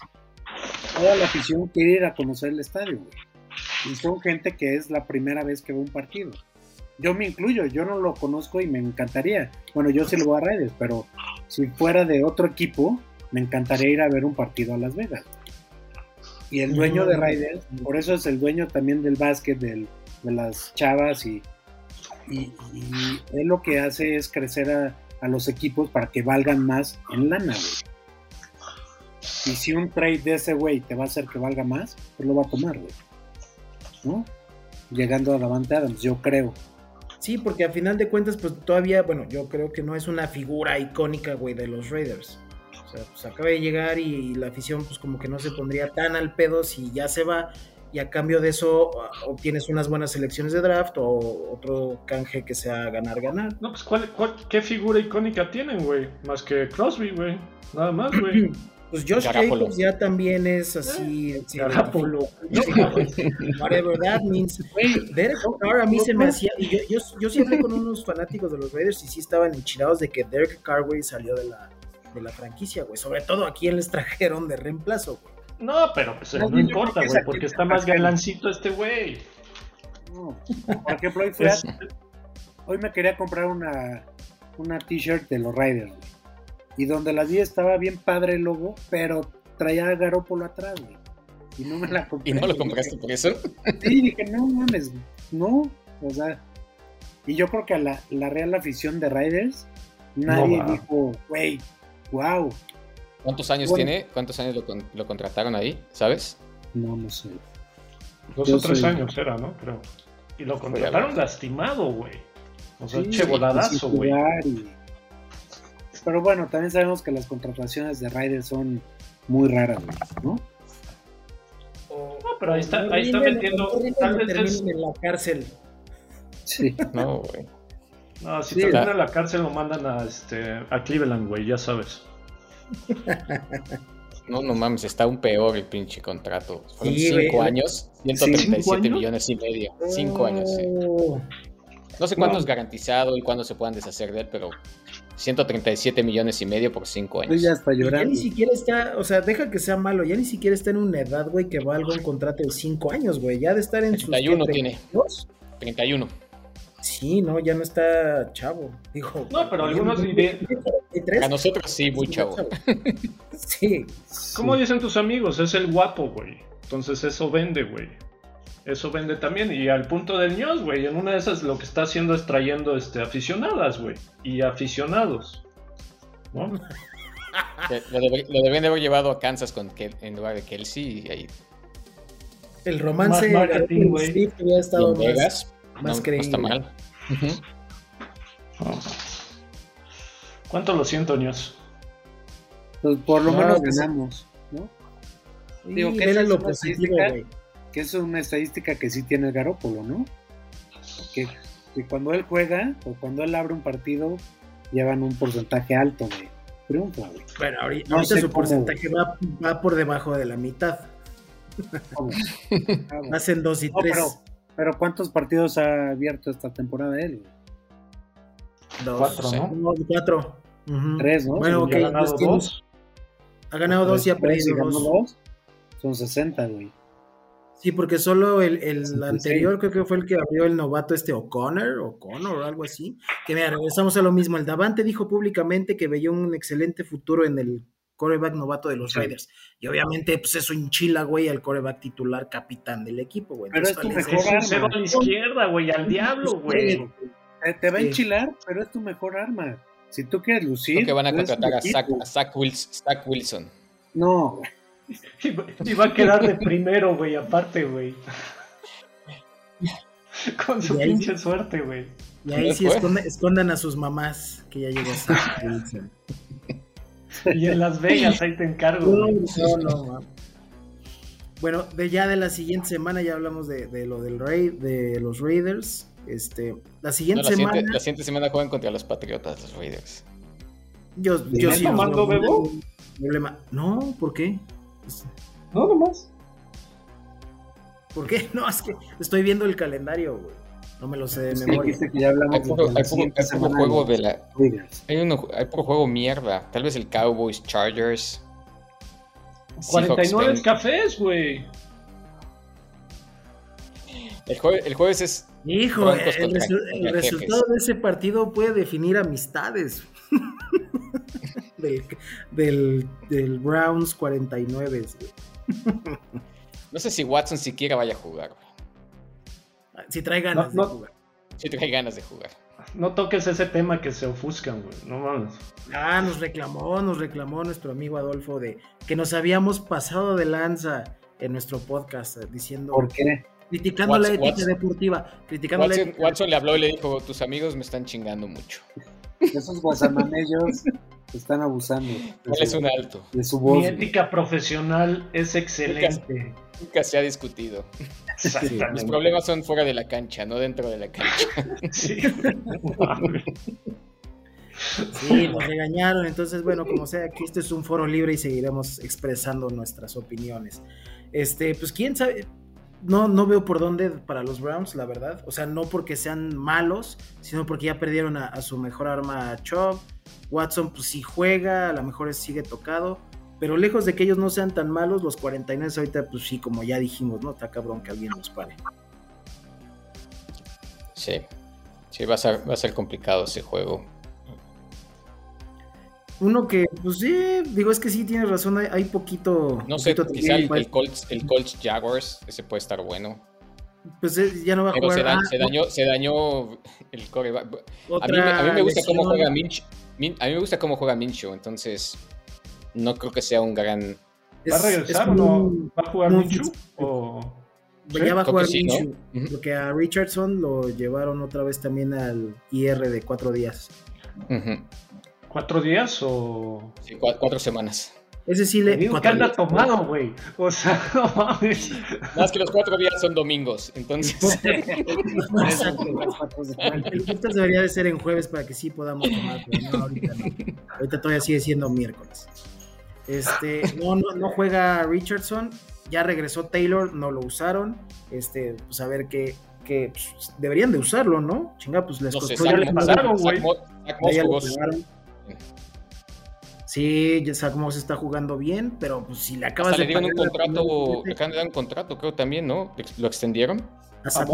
toda la afición quiere ir a conocer el estadio, güey. Y son gente que es la primera vez que ve un partido. Yo me incluyo, yo no lo conozco y me encantaría. Bueno, yo sí lo voy a Raiders, pero si fuera de otro equipo, me encantaría ir a ver un partido a Las Vegas. Y el dueño de Raiders, por eso es el dueño también del básquet, del, de las chavas, y, y, y él lo que hace es crecer a, a los equipos para que valgan más en lana, güey. Y si un trade de ese güey te va a hacer que valga más, pues lo va a tomar, güey. ¿No? Llegando a Davante Adams, yo creo. Sí, porque a final de cuentas, pues todavía, bueno, yo creo que no es una figura icónica, güey, de los Raiders. O sea, pues acaba de llegar y, y la afición, pues como que no se pondría tan al pedo si ya se va. Y a cambio de eso, obtienes unas buenas selecciones de draft o otro canje que sea ganar-ganar. No, pues ¿cuál, cuál- qué figura icónica tienen, güey? Más que Crosby, güey. Nada más, güey. <clears throat> Pues Josh. Jacobs ya también es así. Garapolo. identifica. Whatever that means. Derek Carr a mí se me hacía. Y yo, yo, yo siempre con unos fanáticos de los Raiders y sí estaban enchilados de que Derek Carr, güey, salió de la, de la franquicia, güey. Sobre todo a quién les trajeron de reemplazo, güey. No, pero pues, No, no importa, güey, porque está más galancito este güey. No. Por ejemplo, hoy, fui a- Es- hoy me quería comprar una, una t-shirt de los Raiders, güey. Y donde la vi estaba bien padre el logo, pero traía a Garópolo atrás, güey. Y no me la compré. ¿Y no lo compraste por eso? Sí, dije, no mames, no, o sea, y yo creo que a la, la real afición de Raiders, nadie dijo, güey, wow, ¿Cuántos años Bueno. tiene? ¿Cuántos años lo, lo contrataron ahí? ¿Sabes? no, no sé. Dos Yo o tres soy- años era, ¿no? Creo. Y lo contrataron lastimado, güey. O sea, Sí, che voladazo, güey. y- Pero bueno, también sabemos que las contrataciones de Raiders son muy raras, ¿no? No, pero ahí está, ahí está metiendo. Tal vez terminen es. en la cárcel. Sí. <laughs> No, güey. No, si Sí. termina en la cárcel lo mandan a este a Cleveland, güey, ya sabes. No, no mames, está un peor el pinche contrato. Fueron Sí, cinco güey. años, ¿Cinco 137 años? millones y medio. Cinco años, sí. Oh. No sé cuándo No. es garantizado y cuándo se puedan deshacer de él, pero 137 millones y medio por cinco Estoy años. ya hasta Y Ya llorando. ni siquiera está, o sea, deja que sea malo, ya ni siquiera está en una edad, güey, que valga un contrato de 5 años, güey. Ya de estar en sus. 31 ¿qué, tiene. 32? 31. Sí, no, ya no está chavo. Dijo. No, pero algunos ¿tiene diré- 33? A nosotros sí, muy chavo. <laughs> Sí. ¿Cómo dicen tus amigos? Es el guapo, güey. Entonces eso vende, güey. Eso vende también. Y al punto del ños, güey. En una de esas lo que está haciendo es trayendo este, aficionadas, güey. Y aficionados. ¿No? <laughs> Lo, lo deben de haber llevado a Kansas con Kel- en lugar de Kelsey y ahí El romance Más marketing, güey. Hubiera y estado en más, Vegas. más no, no creíble. está mal. Oh. ¿Cuánto lo siento, Nios? Pues por lo No, menos pues- ganamos, ¿no? Digo, esa es lo positivo, güey. Que es una estadística que sí tiene Garópolo, ¿no? Que, que cuando él juega o cuando él abre un partido, llevan un porcentaje alto de triunfo, güey. Bueno, ahorita, No ahorita sé su cómo, porcentaje va, va por debajo de la mitad. Ah. Hacen dos y No, tres. pero, pero ¿cuántos partidos ha abierto esta temporada él? güey? Dos. Cuatro, sí. ¿no? Cuatro. Ujú. Tres, ¿no? Bueno, ok. Ha ganado dos. Ha ganado dos y ha perdido dos. Son 60, güey. Sí, porque solo el, el 66. anterior creo que fue el que abrió el novato este O'Connor, O'Connor o algo así. Que mira, regresamos a lo mismo. El Davante dijo públicamente que veía un excelente futuro en el coreback novato de los Sí. Raiders. Y obviamente, pues eso hinchila, güey, al coreback titular capitán del equipo, güey. Pero Entonces, es tu mejor arma. cero a la izquierda, güey, al diablo, güey. Te, te va a Sí. enchilar, pero es tu mejor arma. Si tú quieres lucir. Creo que van a contratar a Zach, a Zach Wilson. No, Y va- Y va a quedar de primero, güey, aparte, güey. <laughs> Con su pinche suerte, güey. Y ahí sí escondan a sus mamás, que ya llegó Wilson. <laughs> Y en Las Vegas, ahí te encargo, No, güey. no, no. Bueno, de ya de la siguiente semana ya hablamos de, de lo del Raid, de los Raiders. Este, la No, siguiente la, semana, siguiente, la siguiente semana juegan contra los Patriotas, los Raiders. yo, yo ¿Estás sí tomando, Bebo? Problema. No, ¿por qué? No, nomás. ¿Por qué? <laughs> No, es que estoy viendo el calendario, güey. No me lo sé de memoria. que ya hablamos Hay puro, de la hay puro- siguiente hay puro semana juego de la. Hay, uno, hay puro juego mierda. Tal vez el Cowboys, Chargers. Seahawks, 49 Bengals. cafés, güey. El, jue- el jueves es. Hijo, el, resu- el resultado de ese partido puede definir amistades. <laughs> del, del, del Browns 49. güey. No sé si Watson siquiera vaya a jugar. güey. Si trae ganas No, de jugar. Si trae ganas de jugar. No toques ese tema que se ofuscan, güey. No mames. Ah, nos reclamó, nos reclamó nuestro amigo Adolfo de que nos habíamos pasado de lanza en nuestro podcast eh, diciendo, ¿Por qué? criticando la ética Watson- deportiva, criticando la Watson, ética. Watson le habló y le dijo: Tus amigos me están chingando mucho. Esos guasamanellos están abusando de ¿Cuál es su, un alto? de su voz. Mi ética profesional es excelente. Nunca se ha discutido. Mis problemas son fuera de la cancha, no dentro de la cancha. <laughs> Sí, nos regañaron, entonces bueno, como sea, aquí este es un foro libre y seguiremos expresando nuestras opiniones. Este, pues quién sabe, no, no veo por dónde para los Browns, la verdad. O sea, no porque sean malos, sino porque ya perdieron a, su mejor arma Chubb. Watson, pues sí juega, a lo mejor sigue tocado. Pero lejos de que ellos no sean tan malos, los 49 ahorita, pues sí, como ya dijimos, ¿no? Está cabrón que alguien los pare. Sí. Sí, va a ser, va a ser complicado ese juego. Uno que, pues sí, digo, es que sí tienes razón, hay, hay poquito. No sé, poquito quizá el, Colts, el Colts Jaguars, ese puede estar bueno. Pues eh, ya no va a Pero jugar. se, da- ah, se dañó, se dañó el coreback. A mí, me- a mí me gusta cómo juega Minch. Min- A mí me gusta cómo juega Mincho, entonces no creo que sea un gran. ¿Va a es regresar o no? ¿Va a jugar Minshew? O... Ya va a jugar sí, porque a Richardson lo llevaron otra vez también al IR de cuatro días. Ujú. ¿Cuatro días o...? Sí, cua- cuatro semanas. Ese sí le. Digo que cuatro anda tomado, güey. O sea, <laughs> no mames. Más que los cuatro días son domingos, entonces. <laughs> Exacto. El podcast debería de ser en jueves para que sí podamos tomar, pero no, ahorita no. Ahorita todavía sigue siendo miércoles. Este, no, no, no juega Richardson, ya regresó Taylor, no lo usaron. Este, pues a ver qué, qué pues, deberían de usarlo, ¿no? Chinga, pues les No sé, costó ya le ya- Moss- pagaron, güey. Sí, ya Zach Moss está jugando bien, pero pues si le acabas Hasta de le dieron un contrato, le acaban de dar un contrato, creo también, ¿no? ¿Lo extendieron? ¿A Zach.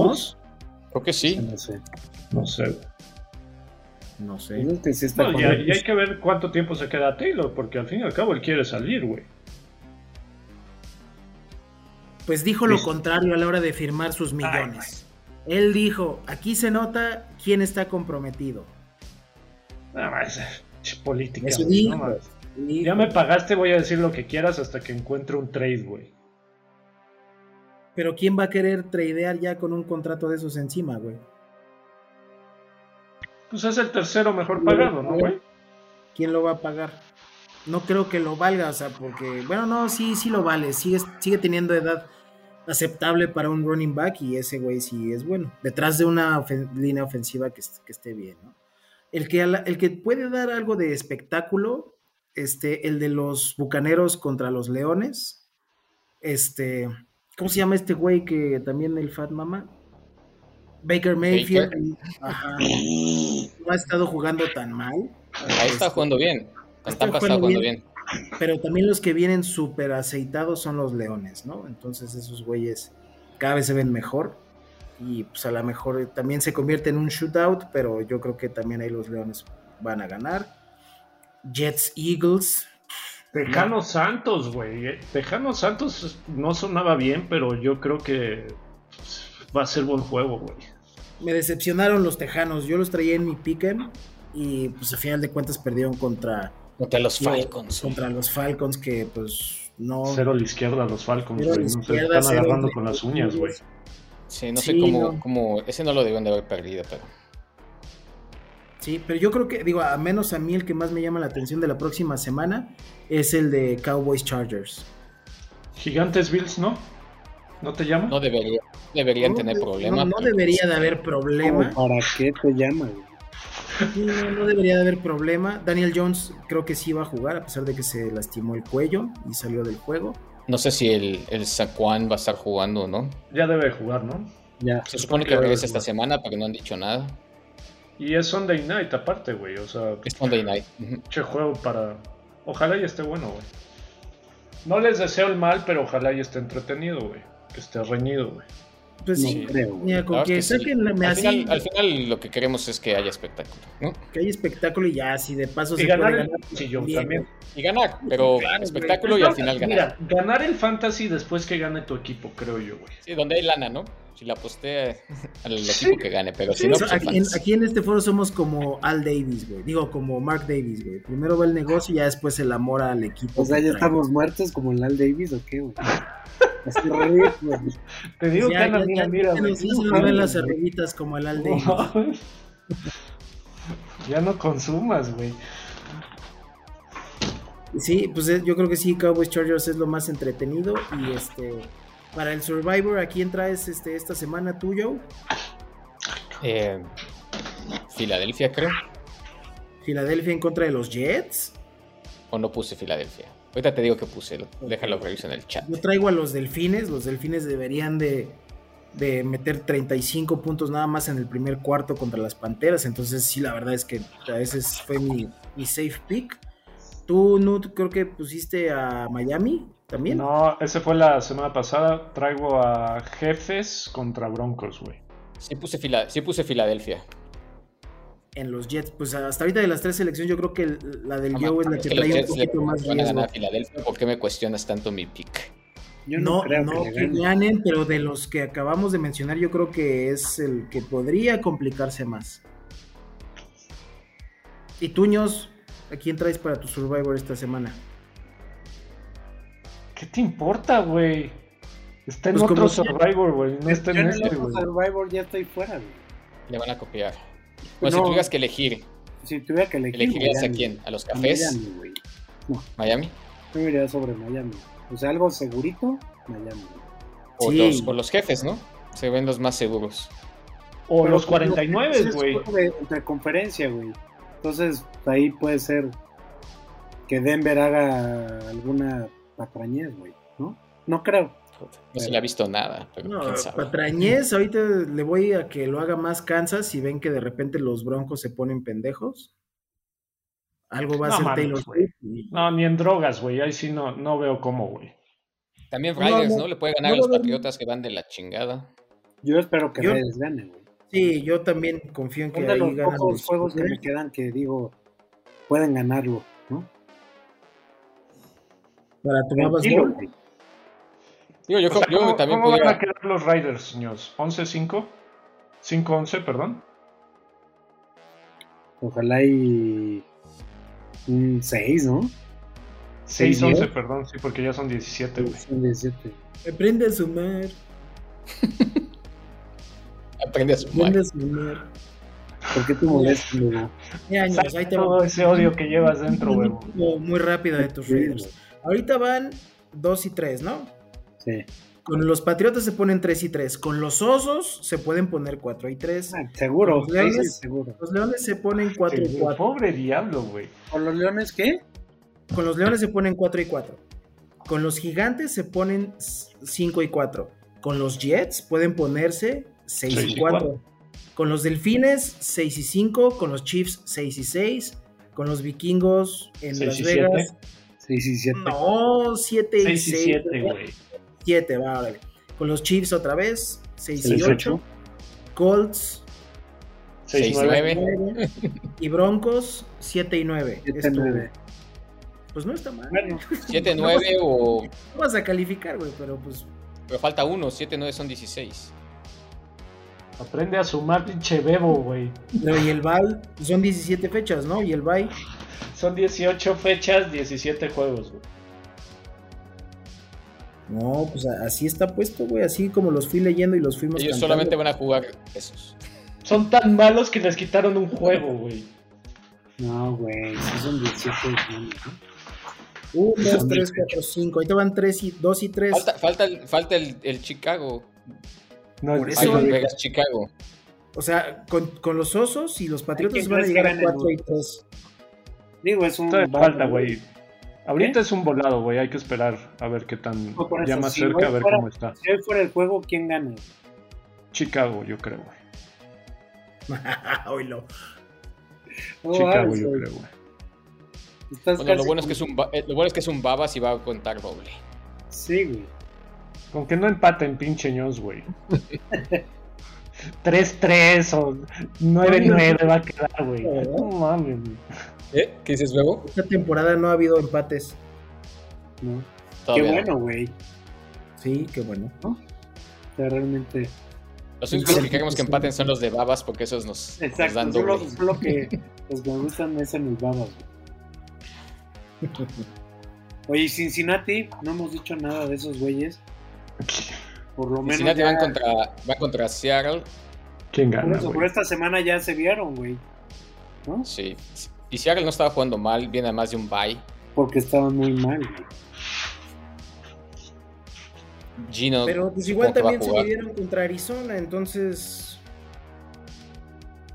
Creo que sí. No sé. No sé. No sé. Es que sí está No, con- ya, ya hay que ver cuánto tiempo se queda Taylor, porque al fin y al cabo él quiere salir, güey. Pues dijo lo contrario a la hora de firmar sus millones. Él dijo, aquí se nota quién está comprometido. Nada más, política. Eso no. Ya me pagaste, voy a decir lo que quieras hasta que encuentre un trade, güey. Pero ¿quién va a querer tradear ya con un contrato de esos encima, güey? Pues es el tercero mejor pagado, ¿no, güey? ¿Quién lo va a pagar? No creo que lo valga, o sea, porque, bueno, no, sí, sí lo vale, sigue, sigue teniendo edad aceptable para un running back y ese güey sí es bueno, detrás de una ofen- línea ofensiva que esté bien, ¿no? El que, el que puede dar algo de espectáculo, este, el de los Bucaneros contra los Leones, este, ¿cómo se llama este güey que también el Fat Mama? Baker Mayfield, ajá, no ha estado jugando tan mal. Ahí está jugando bien. Con Está Tampa está jugando jugando bien. bien. Pero también los que vienen súper aceitados son los leones, ¿no? Entonces esos güeyes cada vez se ven mejor. Y pues a lo mejor también se convierte en un shootout, pero yo creo que también ahí los leones van a ganar. Jets Eagles. Tejano Santos, güey. eh. Tejano Santos no sonaba bien, pero yo creo que pues, va a ser buen juego, güey. Me decepcionaron los tejanos. Yo los traía en mi pick'em y pues a final de cuentas perdieron contra, Contra los Falcons. contra los Falcons que pues no... Cero a la izquierda los Falcons, güey. No se están agarrando con las uñas, güey. Sí, no Sí, sé cómo, no. cómo. Ese no lo debieron de haber perdido, pero. Sí, pero yo creo que, digo, a menos a mí el que más me llama la atención de la próxima semana es el de Cowboys Chargers. Gigantes Bills, ¿no? ¿No te llama? No debería, deberían No, tener de- problema. No, debería de haber problema. ¿Cómo ¿Para qué te llama, no, no debería de haber problema. Daniel Jones creo que sí va a jugar, a pesar de que se lastimó el cuello y salió del juego. No sé si el, el Saquon va a estar jugando o no. Ya debe jugar, ¿no? Ya. Se supone que regresa esta semana, pero no han dicho nada. Y es Sunday Night aparte, güey. O sea, Es Monday Night. Che juego para... Ojalá y esté bueno, güey. No les deseo el mal, pero ojalá y esté entretenido, güey. Que esté reñido, güey. Pues No sí, creo, mira, con que sí. saquen al, así, final, al final lo que queremos es que haya espectáculo, ¿no? que haya espectáculo y ya, si de paso Y se ganar puede el ganar. sillón bien. también. Y ganar, pero Claro, espectáculo güey. y al final ganar. Mira, ganar el fantasy después que gane tu equipo, creo yo, güey. Sí, donde hay lana, ¿no? Si la aposté <laughs> al equipo que gane, pero si no, pues aquí, en, aquí en este foro somos como Al Davis, güey. Digo, como Mark Davis, güey. Primero va el negocio y ya después el amor al equipo. O sea, ya trae. estamos muertos como el Al Davis o qué, güey. Así ridículo. Te digo Ya, que ya, mira, mira, ya güey. nos ven las cerrillitas como el Al Davis. <laughs> Ya no consumas, güey. Sí, pues eh, yo creo que sí, Cowboys Chargers es lo más entretenido. Y este, para el Survivor, ¿a quién traes este, esta semana tuyo? Eh, Filadelfia, creo. Filadelfia en contra de los Jets. O no puse Filadelfia. Ahorita te digo que puse, lo- déjalo reviso en el chat. Yo traigo a los Delfines. Los Delfines deberían de, de meter 35 puntos nada más en el primer cuarto contra las Panteras. Entonces sí, la verdad es que a ese fue mi, mi safe pick. Tú, Nut, creo que pusiste a Miami también. No, ese fue la semana pasada. Traigo a Jefes contra Broncos, güey. Sí puse, Fila- sí puse Filadelfia. En los Jets, pues hasta ahorita de las tres selecciones, yo creo que la del No, Joe es la que que trae un Jets le poquito más van a riesgo. ganar a Filadelfia. ¿Por qué me cuestionas tanto mi pick? Yo no, No, creo no que que le gane. ganen, pero de los que acabamos de mencionar, yo creo que es el que podría complicarse más. Y Tuños, ¿a quién traes para tu Survivor esta semana? ¿Qué te importa, güey? Está en Pues otro Survivor, güey. No está en este, güey. Survivor ya estoy fuera, güey. Le van a copiar. Bueno, si No. tuvieras que elegir, Si tuviera que elegir. ¿elegirías a quién? ¿A los A cafés? Miami, güey. ¿Miami? Yo me iría sobre Miami. O sea, algo segurito, Miami. O, Sí. los, o los jefes, ¿no? Se ven los más seguros. O Pero, los pues, 49, es güey. entre conferencia, güey. Entonces, ahí puede ser que Denver haga alguna patrañez, güey, ¿no? No creo. No se le ha visto nada, pero No. Patrañez, ahorita le voy a que lo haga más Kansas si ven que de repente los Broncos se ponen pendejos. Algo va a mames, Taylor. Swift. y- No, ni en drogas, güey. Ahí sí no, no veo cómo, güey. También Riders, no, ¿no? Le puede ganar no a los. Patriotas que van de la chingada. Yo espero que Yo- gane, güey. Sí, yo también confío en que Son de ahí los ganan pocos los juegos que me quedan que digo, pueden ganarlo, ¿no? Para tu Babas Tranquilo, güey. Digo, yo, O sea, yo ¿cómo, también cómo van pudiera. a quedar los Riders, señores? ¿11-5? ¿5-11, perdón? Ojalá y un 6, ¿no? 6, ¿Seis, 11, diez? perdón, sí, porque ya son 17, güey. Son 17. <laughs> Aprende a sumar. Aprende a sumar. Aprende a sumar. ¿Por qué te molestas? Qué años, ahí te va. Todo ese odio que llevas dentro, güey. Muy rápido de tus güey. Ahorita van 2 y 3, ¿no? Sí. Con los Patriotas se ponen 3 y 3. Con los Osos se pueden poner 4 y 3. Ah, seguro, Los Leones- sí, seguro. Los Leones se ponen 4 y Sí, 4. Pobre diablo, güey. ¿Con los leones qué? Con los Leones se ponen 4 y 4. Con los Gigantes se ponen 5 y 4. Con los Jets pueden ponerse 6 Seis y y 4. Con los Delfines 6 y 5. Con los Chiefs 6 y 6. Con los Vikingos en Las Vegas. 6 y 7. No, 7 y 6 y 6. 7, güey. 7, va, órale. Con los Chiefs otra vez, 6 y Seis, 8. Colts 6 Seis, 9. 9. y Broncos 7 y 9. 7 9. Pues no está mal. Bueno, <laughs> 7, 9 o. No vas a calificar, güey, pero pues. Pero falta uno, 7, 9 son 16. Aprende a sumar, pinche bebo, güey. Pero y el bye son 17 fechas, ¿no? Y el bye. Son 18 fechas, 17 juegos, güey. No, pues así está puesto, güey. Así como los fui leyendo y los fuimos Ellos cantando. solamente van a jugar esos. Son tan malos que les quitaron un juego, güey. no, güey, sí son 17 leones, ¿no? 1, 2, Son 3, 4, 5. Ahorita van 3 y 2 y 3. Falta, falta, el, falta el, el Chicago. No, Por es- eso- Ay, Vegas, Chicago. O sea, con, con los osos y los patriotas van a llegar a gane el 4 y 3. Digo, es un. Todavía falta, güey. Ahorita es un volado, güey. Hay que esperar a ver qué tan. No, Ya eso, más si cerca, a ver fuera- cómo está. Si hoy fuera el juego, ¿quién gana? Chicago, yo creo, güey. <laughs> Oílo. Oh, Chicago, yo creo, güey. Bueno, lo bueno, es que es un, eh, lo bueno es que es un babas y va a contar doble. Sí, güey. Con que no empaten, pinche ños, güey. <laughs> 3-3 o 9-9 va a quedar, güey. No mames, güey. ¿Eh? ¿Qué dices luego? Esta temporada no ha habido empates. ¿no? Qué no. bueno, güey. Sí, qué bueno. O sea, realmente. Los únicos que queremos que empaten son los de babas porque esos nos, nos Exacto. dan Solo, doble. solo que los que me gustan es en mis babas, güey. <laughs> Oye, Cincinnati, no hemos dicho nada de esos güeyes. Por lo menos. Cincinnati ya- van contra, van contra Seattle. ¿Quién por, gana, eso, por esta semana ya se vieron, güey. ¿No? Sí. Y Seattle no estaba jugando mal, viene además de un bye. Porque estaban muy mal. Gino. Pero pues igual también se midieron contra Arizona, entonces.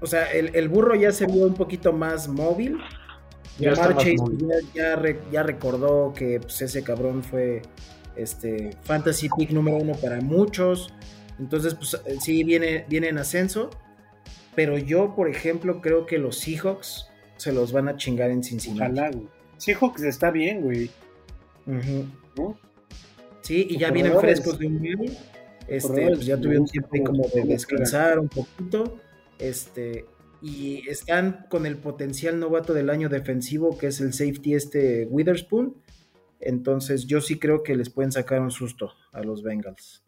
O sea, el, el burro ya se vio un poquito más móvil. Ya más Chase móvil. ya, ya re- ya recordó que pues, ese cabrón fue este fantasy pick número uno para muchos. Entonces, pues eh, sí, viene, viene en ascenso. Pero yo, por ejemplo, creo que los Seahawks se los van a chingar en Cincinnati. Ojalá, güey. Seahawks está bien, güey. Sí, y ya vienen frescos de un bye. Este, pues ya tuvieron tiempo como de descansar un poquito. Este, y están con el potencial novato del año defensivo, que es el safety este Witherspoon. Entonces, yo sí creo que les pueden sacar un susto a los Bengals.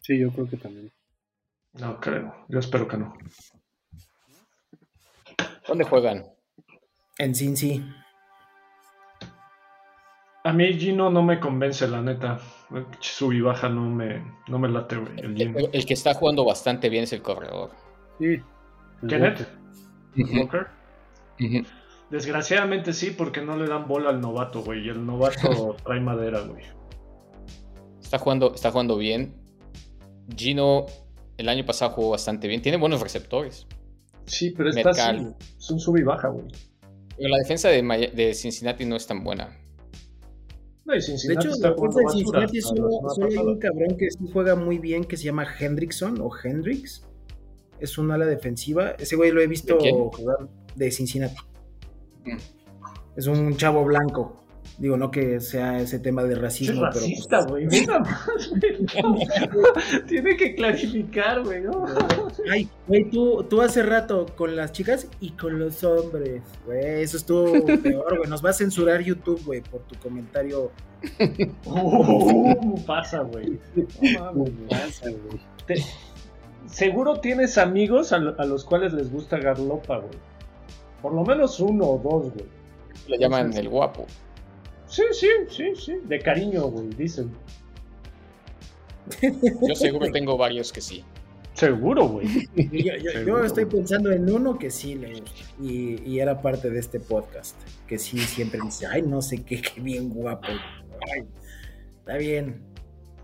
Sí, yo creo que también. No creo. Yo espero que no. ¿Dónde juegan? En Cincy. A mí Gino no me convence, la neta. Sub y baja no me, no me late, güey. El Gino. El, el que está jugando bastante bien es el corredor. Sí. Kenneth. Walker. Desgraciadamente sí, porque no le dan bola al novato, güey. Y el novato <laughs> trae madera, güey. Está jugando, está jugando bien. Gino el año pasado jugó bastante bien. Tiene buenos receptores. Sí, pero está así. Metcalf. güey. Es un sub y baja, güey. Pero la defensa de, Maya- de Cincinnati no es tan buena. No, y De Cincinnati hecho, está la jugando defensa de Cincinnati hasta solo, hay un cabrón que sí juega muy bien que se llama Hendrickson o Hendrix. Es un ala defensiva. Ese güey lo he visto ¿De jugar de Cincinnati. Mm. Es un chavo blanco. Digo, no que sea ese tema de Es racismo, pero. racista, pues, güey. Más, güey. <laughs> Tiene que clarificar, güey. ¿no? <laughs> Ay, güey, tú, tú hace rato con las chicas y con los hombres. Güey, eso estuvo peor, güey. Nos va a censurar YouTube, güey, por tu comentario. Uh, pasa, güey. <laughs> No mames, ¿Qué güey. pasa, güey? Te- Seguro tienes amigos a, lo- a los cuales les gusta Garlopa, güey. Por lo menos uno o dos, güey. Le llaman el guapo. Sí, sí, sí, sí. De cariño, güey, dicen. <laughs> Yo seguro tengo varios que sí. Seguro, güey. <laughs> Yo, yo- yo Seguro, estoy güey. pensando en uno que sí le. Y, y era parte de este podcast. Que sí siempre dice, ay, no sé qué, qué bien guapo. Ay, está bien.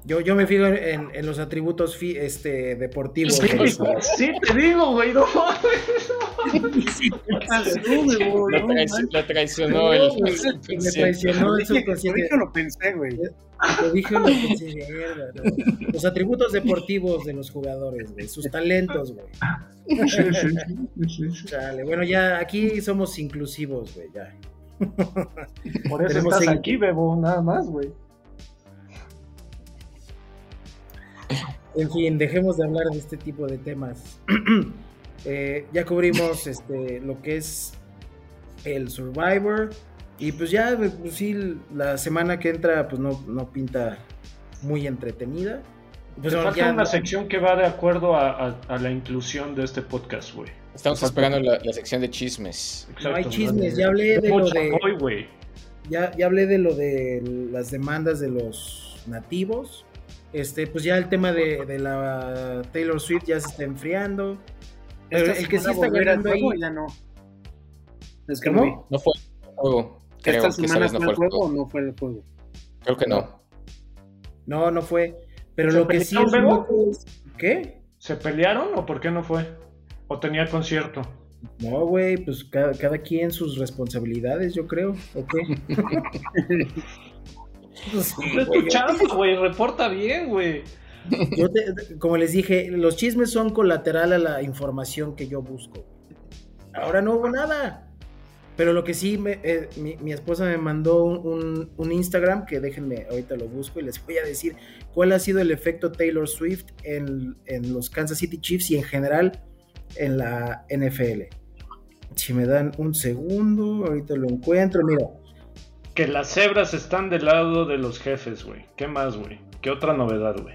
Yo, yo me fijo en, en los atributos fi- este, deportivos. <laughs> Sí, sí, te digo, güey, no mames. Lo, No, traici- manches, lo traicionó el. Me traicionó el Dije- subconsciente. dije, lo pensé, güey. Lo dije, lo pensé. Los atributos deportivos de los jugadores, güey. Sus talentos, güey. Chale, bueno, ya aquí somos inclusivos, güey, ya. Por eso Tenemos estás en- aquí, Bebo, nada más, güey. En fin, dejemos de hablar de este tipo de temas. Eh, ya cubrimos <laughs> este, lo que es el Survivor. Y pues ya, pues sí, la semana que entra, pues no, no pinta muy entretenida. Pues Te bueno, falta ya- una sección que va de acuerdo a, a- a la inclusión de este podcast, güey. Estamos esperando la, la sección de chismes. No hay Exacto, chismes, ya hablé de lo de. güey. ya, ya hablé de lo de las demandas de los nativos. Este, pues ya el tema de, de la Taylor Swift ya se está enfriando. El que sí está ganando ahí. juego, ya no. Es que no. No fue el juego. Creo ¿Esta semana no fue el juego o juego. no fue el juego? Creo que no. No, no fue. Pero ¿Se lo que sí es es- ¿Qué? ¿Se pelearon o por qué no fue? ¿O tenía concierto? No, güey, pues cada, cada quien sus responsabilidades, yo creo. ¿O qué? <laughs> Pues sí, <laughs> Es güey, tu yo- chamba, güey, reporta bien, güey. Yo como les dije, los chismes son colateral a la información que yo busco. Ahora no hubo nada. Pero lo que sí, eh, mi, esposa me mandó un Instagram que déjenme, ahorita lo busco y les voy a decir cuál ha sido el efecto Taylor Swift en, en los Kansas City Chiefs y en general en la NFL. Si me dan un segundo, ahorita lo encuentro. Mira, Que las cebras están del lado de los jefes, güey. ¿Qué más, güey? ¿Qué otra novedad, güey?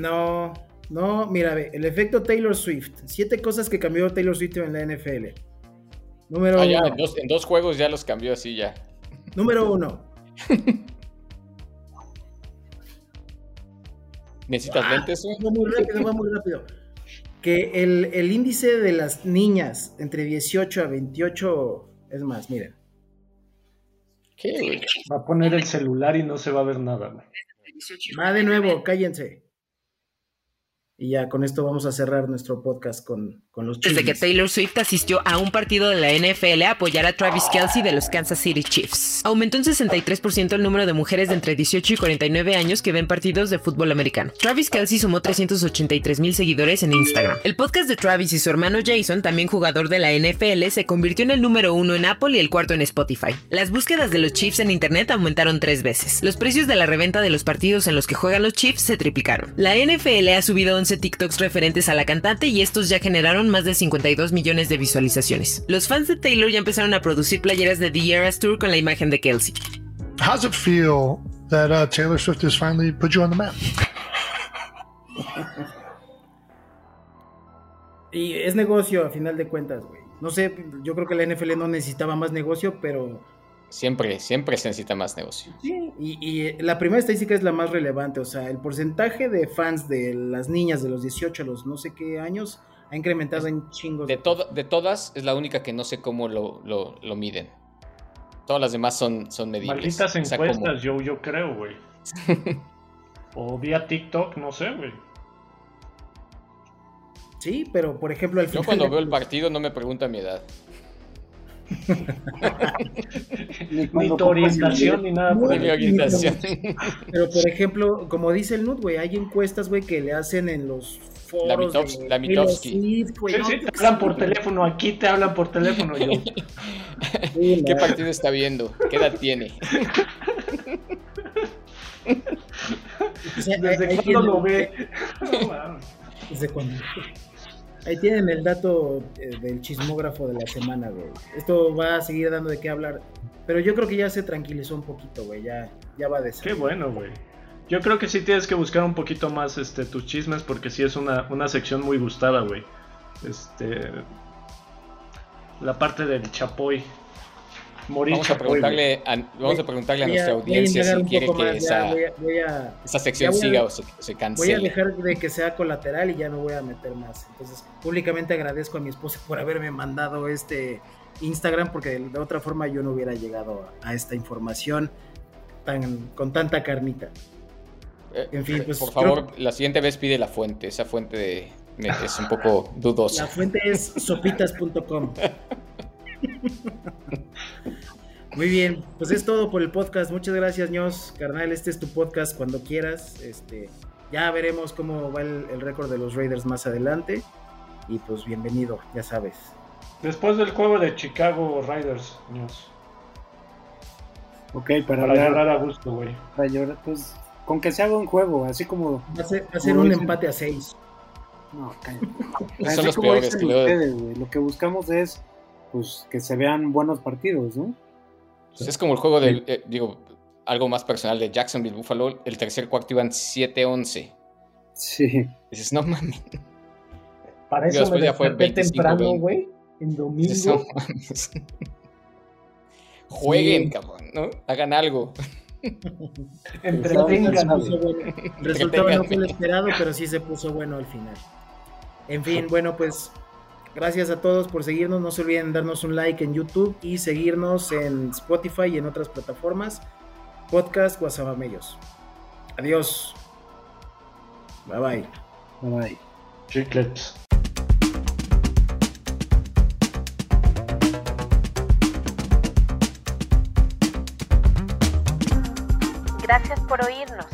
No, no, mira, ve, el efecto Taylor Swift. Siete cosas que cambió Taylor Swift en la NFL. Número Ah, ya, uno. en dos, en dos juegos ya los cambió así ya. Número <laughs> uno. ¿Necesitas lentes, güey? Va muy rápido, va muy rápido. Que el, el índice de las niñas entre 18 a 28 es más, miren. ¿Qué, güey? Va a poner el celular y no se va a ver nada, güey. Va de nuevo, cállense. Y ya con esto vamos a cerrar nuestro podcast con, con los Desde que. Taylor Swift asistió a un partido de la NFL a apoyar a Travis Kelsey de los Kansas City Chiefs. Aumentó un 63% el número de mujeres de entre 18 y 49 años que ven partidos de fútbol americano. Travis Kelsey sumó 383 mil seguidores en Instagram. El podcast de Travis y su hermano Jason, también jugador de la NFL, se convirtió en el número uno en Apple y el cuarto en Spotify. Las búsquedas de los Chiefs en Internet aumentaron tres veces. Los precios de la reventa de los partidos en los que juegan los Chiefs se triplicaron. La NFL ha subido 11 TikToks referentes a la cantante y estos ya generaron más de 52 millones de visualizaciones. Los fans de Taylor ya empezaron a producir playeras de The Eras Tour con la imagen de Kelsey. How's it feel that uh, Taylor Swift has finally put you on the map? Y es negocio a final de cuentas, güey. No sé, yo creo que la NFL no necesitaba más negocio, pero Siempre, siempre se necesita más negocio. Sí, y, y la primera estadística es la más relevante, o sea, el porcentaje de fans de las niñas de los 18 a los no sé qué años ha incrementado en chingos. De, to- de todas, es la única que no sé cómo lo, lo- lo miden. Todas las demás son, son medibles. Malditas O sea, ¿cómo? encuestas, yo, yo creo, güey. <laughs> o vía TikTok, no sé, güey. Sí, pero por ejemplo al Yo final cuando de- veo el partido no me pregunta mi edad. Ni tu orientación ni nada por Ni el mi orientación. Pero por ejemplo, como dice el Nut, güey, hay encuestas, güey, que le hacen en los La foros la güey, Sí, no, sí, yo te hablan por teléfono, aquí te hablan por teléfono, yo. Sí, ¿Qué partido está viendo? ¿Qué edad tiene? o sea, ¿Desde cuándo lo ve? No. <laughs> ¿Desde cuándo? Ahí tienen el dato eh, del chismógrafo de la semana, güey. Esto va a seguir dando de qué hablar. Pero yo creo que ya se tranquilizó un poquito, güey. Ya, ya va de ser. Qué bueno, güey. Yo creo que sí tienes que buscar un poquito más este, tus chismes porque sí es una, una sección muy gustada, güey. Este. La parte del chapoy. Morir Vamos a preguntarle a, vamos a, preguntarle a nuestra a audiencia si quiere que más, esa, voy a- voy a- esa sección voy siga o se, se Voy a cancele. dejar de que sea colateral y ya no voy a meter más. Entonces, públicamente agradezco a mi esposa por haberme mandado este Instagram, porque de otra forma yo no hubiera llegado a, esta información tan, con tanta carnita. Eh, en fin, pues, Por creo- favor, la siguiente vez pide la fuente. Esa fuente de- es un poco La dudosa. fuente es sopitas.com. <laughs> Muy bien, pues es todo por el podcast. Muchas gracias, ños. Carnal, este es tu podcast cuando quieras. Este, ya veremos cómo va el, el récord de los Raiders más adelante. Y pues bienvenido, ya sabes. Después del juego de Chicago Riders, News. Ok, para, Para hablar- llorar a gusto, güey. para llorar, pues con que se haga un juego, así como. Va a ser, va a ser Como un dicen- empate a seis. No, cállate. <laughs> Son Así los peores, ustedes, güey, Lo que buscamos es pues que se vean buenos partidos, ¿no? Pues es como el juego del, eh, digo, algo más personal de Jacksonville Buffalo. El tercer cuarto iban 7-11. Sí. Dices, no mames. Para eso después me ya fue desperté 25, temprano, 20. güey. En domingo. dices, no mames. Jueguen, Sí. cabrón, ¿no? Hagan algo. Entretengan. Resultado <laughs> no fue el Entreténganme. esperado, pero sí se puso bueno al final. En fin, bueno, pues gracias a todos por seguirnos. No se olviden darnos un like en YouTube y seguirnos en Spotify y en otras plataformas. Podcast Guasamamellos. Adiós. Bye bye. Bye bye. Chiclets. Gracias por oírnos.